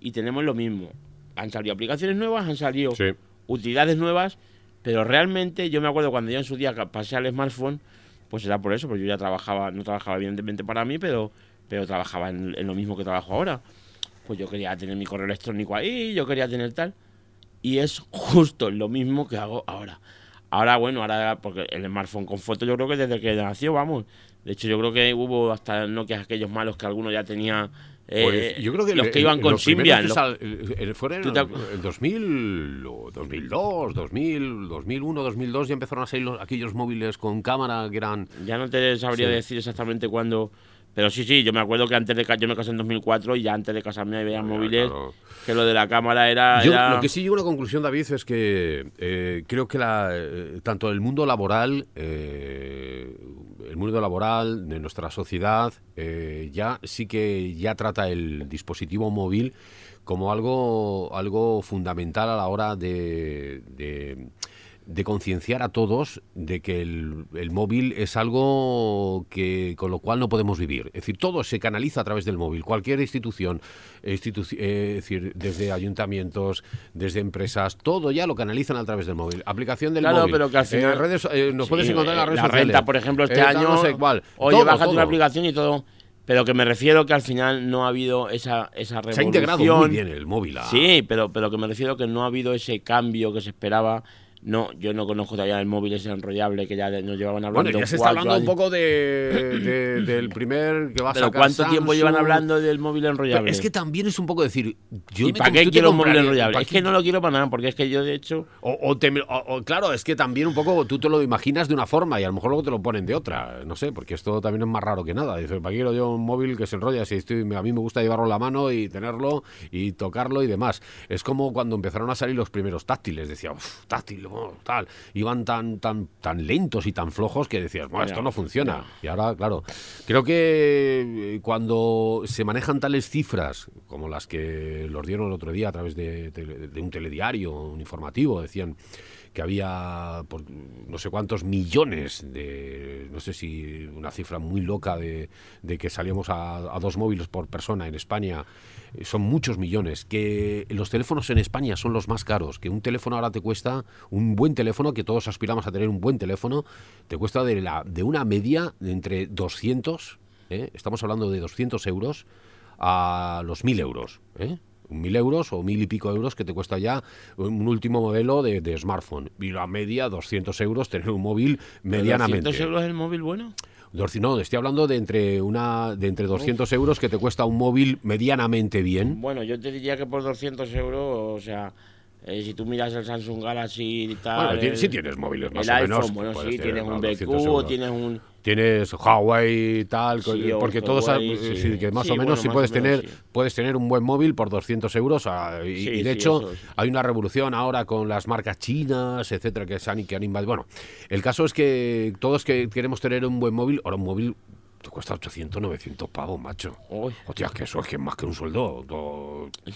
y tenemos lo mismo. Han salido aplicaciones nuevas, han salido Sí. utilidades nuevas, pero realmente yo me acuerdo cuando yo en su día pasé al smartphone, pues era por eso, porque yo ya trabajaba, no trabajaba evidentemente para mí, pero, pero trabajaba en, en lo mismo que trabajo ahora. Pues yo quería tener mi correo electrónico ahí, yo quería tener tal. Y es justo lo mismo que hago ahora. Ahora, bueno, ahora, porque el smartphone con foto yo creo que desde que nació, vamos. De hecho, yo creo que hubo hasta Nokia aquellos malos que alguno ya tenía. eh, Pues yo creo que los el- que iban con Symbian. el- el- fueron ¿Tú te en el 2000, o 2002, 2000, 2001, 2002 ya empezaron a salir los- aquellos móviles con cámara que eran Ya no te sabría Sí. decir exactamente cuándo. Pero sí, sí, yo me acuerdo que antes de yo me casé en 2004 y ya antes de casarme había móviles claro. que lo de la cámara era. Yo era- lo que sí llego a una conclusión, David, es que eh, creo que la, eh, tanto el mundo laboral, eh, el mundo laboral de nuestra sociedad, eh, ya sí que ya trata el dispositivo móvil como algo, algo fundamental a la hora de, de- de concienciar a todos de que el, el móvil es algo que con lo cual no podemos vivir. Es decir, todo se canaliza a través del móvil. Cualquier institución, instituci- eh, es decir, desde ayuntamientos, desde empresas, todo ya lo canalizan a través del móvil. Aplicación del Claro, móvil. pero que al Eh, redes, eh, nos puedes encontrar en las redes la sociales. renta, por ejemplo, este año. No sé cuál. Oye, Todo, bájate todo. una aplicación y todo. Pero que me refiero que al final no ha habido esa, esa revolución. Se ha integrado muy bien el móvil. Sí, pero, pero que me refiero que no ha habido ese cambio que se esperaba. No, yo no conozco todavía el móvil ese enrollable que ya nos llevaban hablando. Bueno, ya se está hablando un poco de, (clears throat) de- del primer que va a Pero sacar ¿cuánto tiempo llevan hablando del móvil enrollable? Es que también es un poco decir, yo ¿Y me para qué quiero un móvil enrollable? ¿para Es que no lo quiero para nada, porque es que yo, de hecho, O, o te- o- o, claro, es que también un poco tú te lo imaginas de una forma y a lo mejor luego te lo ponen de otra. No sé, porque esto también es más raro que nada. Dices, ¿para qué quiero yo un móvil que se enrolla? Si estoy, a mí me gusta llevarlo en la mano y tenerlo y tocarlo y demás. Es como cuando empezaron a salir los primeros táctiles. Decía, uff, táctil, oh, tal. Iban tan, tan, tan lentos y tan flojos que decías, bueno, esto no funciona. Y ahora, claro, creo que eh, cuando se manejan tales cifras como las que los dieron el otro día a través de, de- de un telediario, un informativo, decían que había por no sé cuántos millones de, no sé si una cifra muy loca de, de que salíamos a, a dos móviles por persona en España, son muchos millones, que los teléfonos en España son los más caros, que un teléfono ahora te cuesta, un buen teléfono, que todos aspiramos a tener un buen teléfono, te cuesta de, la, de una media de entre 200, ¿eh? estamos hablando de 200 euros, a los 1000 euros. ¿eh? Un 1000 euros o mil y pico euros que te cuesta ya un último modelo de, de smartphone. Y la media, 200 euros, tener un móvil medianamente. ¿200 euros el móvil bueno? No, estoy hablando de entre una de entre 200 euros que te cuesta un móvil medianamente bien. Bueno, yo te diría que por 200 euros, o sea, eh, si tú miras el Samsung Galaxy y tal. Bueno, el- sí tienes móviles más el o iPhone, menos. bueno, sí, tienes un unos 200 BQ, tienes un. Tienes Huawei y tal, Sí, porque todos Huawei, sí. sí, que más o menos bueno, si puedes menos, tener puedes tener un buen móvil por 200 euros ah, y, de hecho eso hay una revolución ahora con las marcas chinas, etcétera, que se han que han invadido. Bueno, el caso es que todos que queremos tener un buen móvil, ahora un móvil te cuesta 800, 900 pavos, macho. Uy, Hostia, que eso es que es más que un sueldo.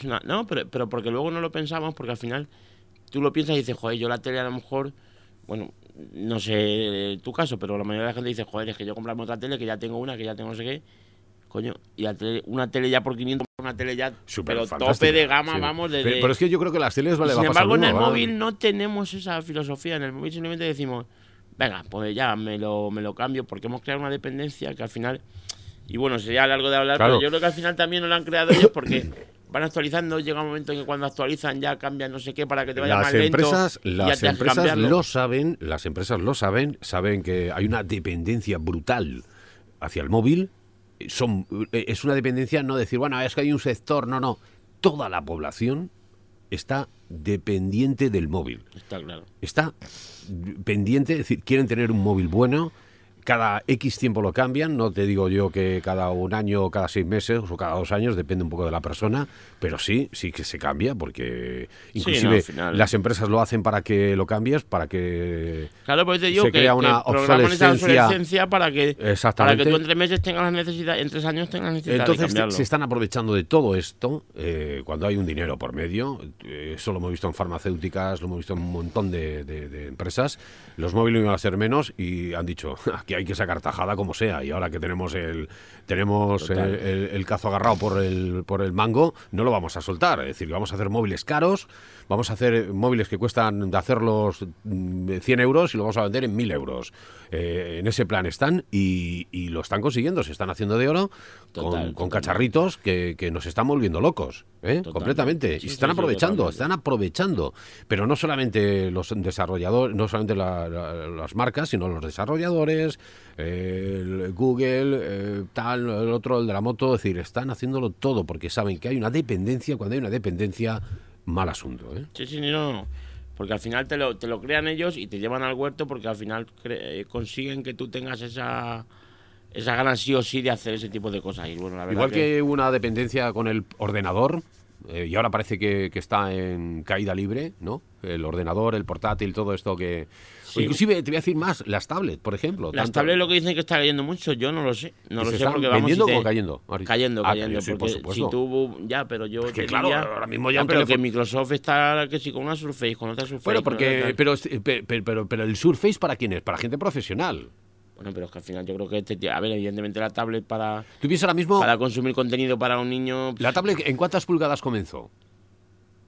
una- no, pero, pero porque luego no lo pensamos, porque al final tú lo piensas y dices, joder, yo la tele a lo mejor, bueno, no sé tu caso, pero la mayoría de la gente dice, joder, es que yo comprarme otra tele, que ya tengo una, que ya tengo no sé qué. Coño, y la tele- una tele ya por 500, una tele ya, Súper pero tope de gama, sí. vamos, de, Pero, es que yo creo que las teles vale Sin va embargo, en el móvil no tenemos esa filosofía. En el móvil simplemente decimos, venga, pues ya me lo, me lo cambio, porque hemos creado una dependencia que al final Y bueno, sería largo de hablar, Claro. pero yo creo que al final también no lo han creado ellos porque (coughs) van actualizando, llega un momento en que cuando actualizan ya cambian no sé qué para que te vaya Las más lento. empresas, ya las empresas lo saben, las empresas lo saben, saben que hay una dependencia brutal hacia el móvil. Son, eh, es una dependencia no decir, bueno, es que hay un sector, no, no. Toda la población está dependiente del móvil. Está claro. Está pendiente, es decir, quieren tener un móvil bueno. Cada X tiempo lo cambian, no te digo yo que cada un año, o cada seis meses o cada dos años, depende un poco de la persona, pero sí, sí que se cambia, porque Sí, inclusive no, las empresas lo hacen para que lo cambies, para que... Claro, pues te digo Se que, crea una que esa obsolescencia. obsolescencia para que, para que tú en tres meses tengas la necesidad, en tres años tengas la necesidad de Entonces cambiarlo. se están aprovechando de todo esto eh, cuando hay un dinero por medio. Eh, eso lo hemos visto en farmacéuticas, lo hemos visto en un montón de, de- de empresas. Los móviles iban a ser menos y han dicho (laughs) que hay que sacar tajada como sea. Y ahora que tenemos el tenemos el- el cazo agarrado por el, por el mango, no lo vamos a soltar. Es decir, vamos a hacer móviles caros, vamos a hacer móviles que cuestan de hacerlos mm, 100 euros y lo vamos a vender en 1000 euros. Eh, en ese plan están y, y lo están consiguiendo, se están haciendo de oro con, Total, con totalmente. cacharritos que, que nos están volviendo locos, ¿eh? Completamente. Y sí, están aprovechando, están aprovechando. Pero no solamente los desarrolladores, no solamente la- la- las marcas, sino los desarrolladores, eh, el Google, eh, tal, el otro, el de la moto. Es decir, están haciéndolo todo porque saben que hay una dependencia. Cuando hay una dependencia, mal asunto. ¿eh? Sí, sí, no, no. Porque al final te lo, te lo crean ellos y te llevan al huerto porque al final cre- eh, consiguen que tú tengas esa, esa ganas sí o sí de hacer ese tipo de cosas. Y bueno, la verdad Igual que una dependencia con el ordenador, eh, y ahora parece que, que está en caída libre, ¿no? El ordenador, el portátil, todo esto que... Sí. Inclusive, te voy a decir más, las tablets, por ejemplo. Las tanto- tablets lo que dicen que está cayendo mucho, yo no lo sé. No ¿Y lo sé porque vamos. vendiendo si te- o cayendo? Cayendo, Ah, cayendo. sí, por porque si tú. Ya, pero yo. Que claro, ahora mismo ya pero teléfono- que Microsoft está que sí con una Surface, con otra Surface. Bueno, porque... pero, pero, pero el Surface, ¿para quién es? Para gente profesional. Bueno, pero es que al final yo creo que. Este, a ver, evidentemente la tablet para, Tú piensas ahora mismo, para consumir contenido para un niño. la tablet, ¿en cuántas pulgadas comenzó?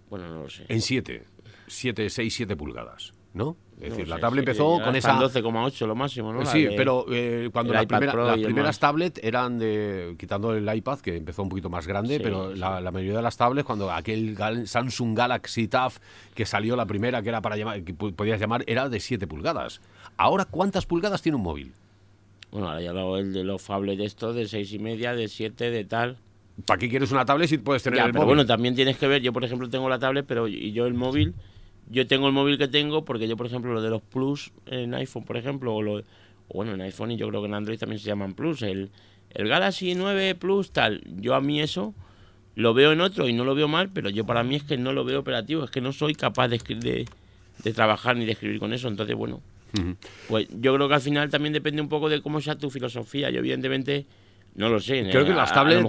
Bueno, no lo sé. En 7. 7, 6, 7 pulgadas, ¿no? Es No decir, la tablet sí, empezó con esa... 12,8 lo máximo, ¿no? La Sí, de- pero eh, cuando la primera- las primeras tablets eran de, quitando el iPad, que empezó un poquito más grande, Sí, pero sí. la, la mayoría de las tablets, cuando aquel Samsung Galaxy Tab que salió la primera, que era para llamar, que podías llamar, era de 7 pulgadas. Ahora, ¿cuántas pulgadas tiene un móvil? Bueno, ahora ya lo, el de los fables de estos, de seis y media, de 7, de tal. ¿Para qué quieres una tablet si puedes tener Ya, el pero móvil? bueno, también tienes que ver, yo por ejemplo tengo la tablet, pero y yo el móvil, yo tengo el móvil que tengo porque yo por ejemplo lo de los Plus en iPhone, por ejemplo, o, lo, o bueno, en iPhone y yo creo que en Android también se llaman Plus, el, el Galaxy 9 Plus tal, yo a mí eso lo veo en otro y no lo veo mal, pero yo para mí es que no lo veo operativo, es que no soy capaz de, de, de trabajar ni de escribir con eso, entonces bueno, pues yo creo que al final también depende un poco de cómo sea tu filosofía, yo evidentemente no lo sé. Creo que a- las tablets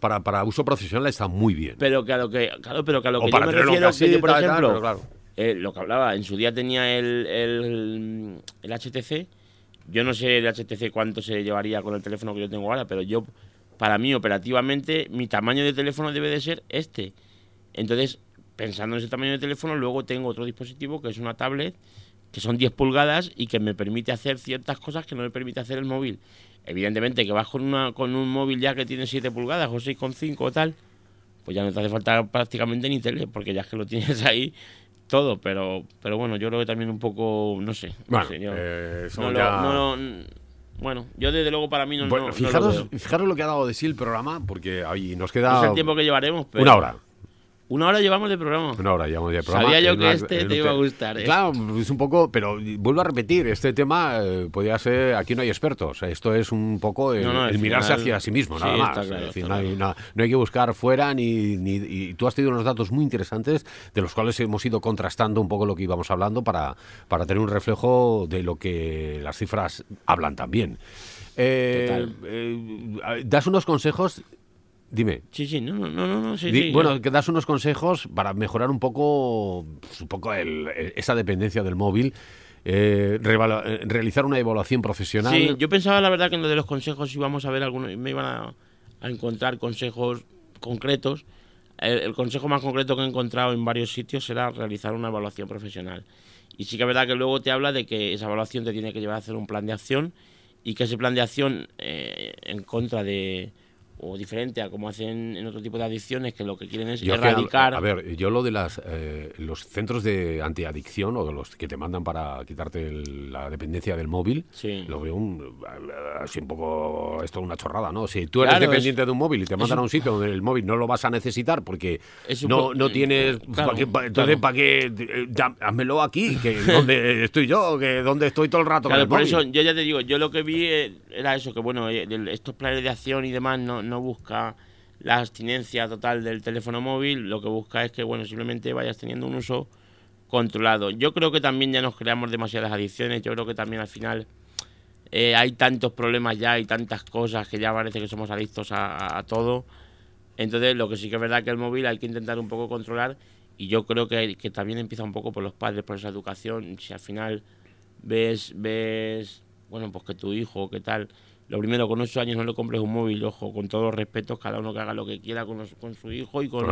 para, para uso profesional están muy bien. pero que a lo que, claro, pero que a lo o que para me refiero, que yo, por tal, claro. Eh, lo que hablaba, en su día tenía el, el, el HTC. Yo no sé el HTC cuánto se llevaría con el teléfono que yo tengo ahora, pero yo, para mí, operativamente, mi tamaño de teléfono debe de ser este. Entonces, pensando en ese tamaño de teléfono, luego tengo otro dispositivo que es una tablet, que son 10 pulgadas y que me permite hacer ciertas cosas que no me permite hacer el móvil. Evidentemente, que vas con, una, con un móvil ya que tiene 7 pulgadas o 6,5 o tal, pues ya no te hace falta prácticamente ni tele, porque ya es que lo tienes (laughs) ahí todo, pero pero bueno, yo creo que también un poco, no sé. no Bueno, sé, yo- eh, eso no lo- ya- no lo- bueno, yo desde luego para mí no, Bueno, no- no lo fijaros, veo. fijaros lo que ha dado de sí el programa, porque ahí nos No queda sé el tiempo que llevaremos, pero una hora. Una hora llevamos de programa. Una hora llevamos de programa. Sabía yo que una- este es te iba a gustar, ¿eh? Claro, es un poco, pero vuelvo a repetir, este tema eh, podría ser, aquí no hay expertos, esto es un poco el, No, no, mirarse hacia sí mismo, nada más. claro, es decir, está no, hay, no que buscar fuera ni, ni- y tú has tenido unos datos muy interesantes de los cuales hemos ido contrastando un poco lo que íbamos hablando para, para tener un reflejo de lo que las cifras hablan también. Eh, eh, das unos consejos, dime. Sí, sí, no, no, no, no, no, sí, Di- sí, bueno, que das unos consejos para mejorar un poco, pues, un poco el- el- esa dependencia del móvil, eh, eh, realizar una evaluación profesional. Sí, yo pensaba la verdad que en lo de los consejos íbamos a ver algunos, me iban a, a encontrar consejos concretos. El, el consejo más concreto que he encontrado en varios sitios será realizar una evaluación profesional. Y sí que es verdad que luego te habla de que esa evaluación te tiene que llevar a hacer un plan de acción y que ese plan de acción eh, en contra de o diferente a como hacen en otro tipo de adicciones que lo que quieren es erradicar. a, ver, yo lo de las eh, los centros de antiadicción o de los que te mandan para quitarte la dependencia del móvil, lo veo un, así un poco esto una chorrada, ¿no? Si tú eres dependiente de un móvil y te mandan a un sitio donde el móvil no lo vas a necesitar porque no, no tienes entonces para qué eh, házmelo aquí, que (laughs) donde estoy yo, que donde estoy todo el rato con el por eso yo ya te digo, yo lo que vi eh, era eso que bueno, estos planes de acción y demás no no busca la abstinencia total del teléfono móvil, lo que busca es que, bueno, simplemente vayas teniendo un uso controlado. Yo creo que también ya nos creamos demasiadas adicciones, yo creo que también al final eh, hay tantos problemas ya y tantas cosas que ya parece que somos adictos a, todo. Entonces, lo que sí que es verdad que el móvil hay que intentar un poco controlar y yo creo que, que también empieza un poco por los padres, por esa educación. Si al final ves, ves, bueno, pues que tu hijo, qué tal, lo primero, con ocho años no le compres un móvil, ojo, con todos los respetos, cada uno que haga lo que quiera con, con su hijo y con...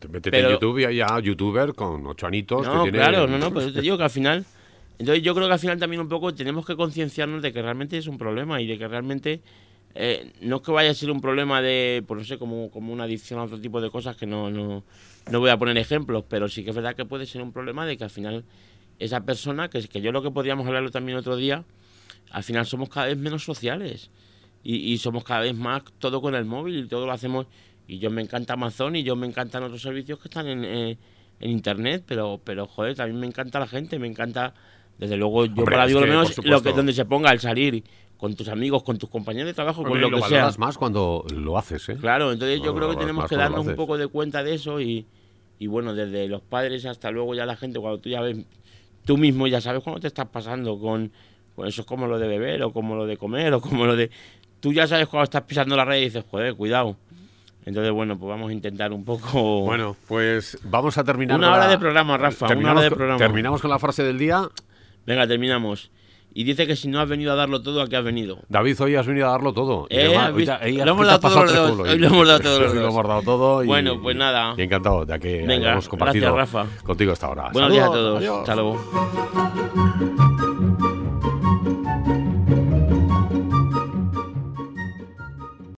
te metes en YouTube y hay ya youtuber con ocho anitos no, claro, no, no, (laughs) pero te digo que al final... Entonces yo creo que al final también un poco tenemos que concienciarnos de que realmente es un problema y de que realmente eh, no es que vaya a ser un problema de, pues no sé, como, como una adicción a otro tipo de cosas que no, no, no voy a poner ejemplos, pero sí que es verdad que puede ser un problema de que al final esa persona, que, que yo lo que podríamos hablarlo también otro día, al final somos cada vez menos sociales y, somos cada vez más todo con el móvil y todo lo hacemos. Y yo me encanta Amazon y yo me encantan otros servicios que están en, eh, Internet, pero, pero joder, también me encanta la gente, me encanta, desde luego, yo para digo lo menos lo que donde se ponga al salir con tus amigos, con tus compañeros de trabajo, con lo, que sea. más cuando lo haces, ¿eh? Claro, entonces yo creo que tenemos que darnos un poco de cuenta de eso y, y bueno, desde los padres hasta luego ya la gente, cuando tú ya ves, tú mismo ya sabes cómo te estás pasando con pues eso es como lo de beber o como lo de comer o como lo de... Tú ya sabes cuando estás pisando la red y dices, joder, cuidado. Entonces, bueno, pues vamos a intentar un poco... (laughs) Bueno, pues vamos a terminar... Una hora de programa, Rafa, una hora de programa. Terminamos con la frase del día. Venga, terminamos. Y dice que si no has venido a darlo todo, ¿a qué has venido? David, hoy has venido a darlo todo. Eh, lo hemos dado todos los dos. Hoy lo hemos dado todos los (laughs) dos. Lo hemos dado todo. Y, bueno, pues nada. Y encantado de que Venga, hayamos compartido gracias, Rafa. contigo esta hora. Buenos días a todos. Hasta luego.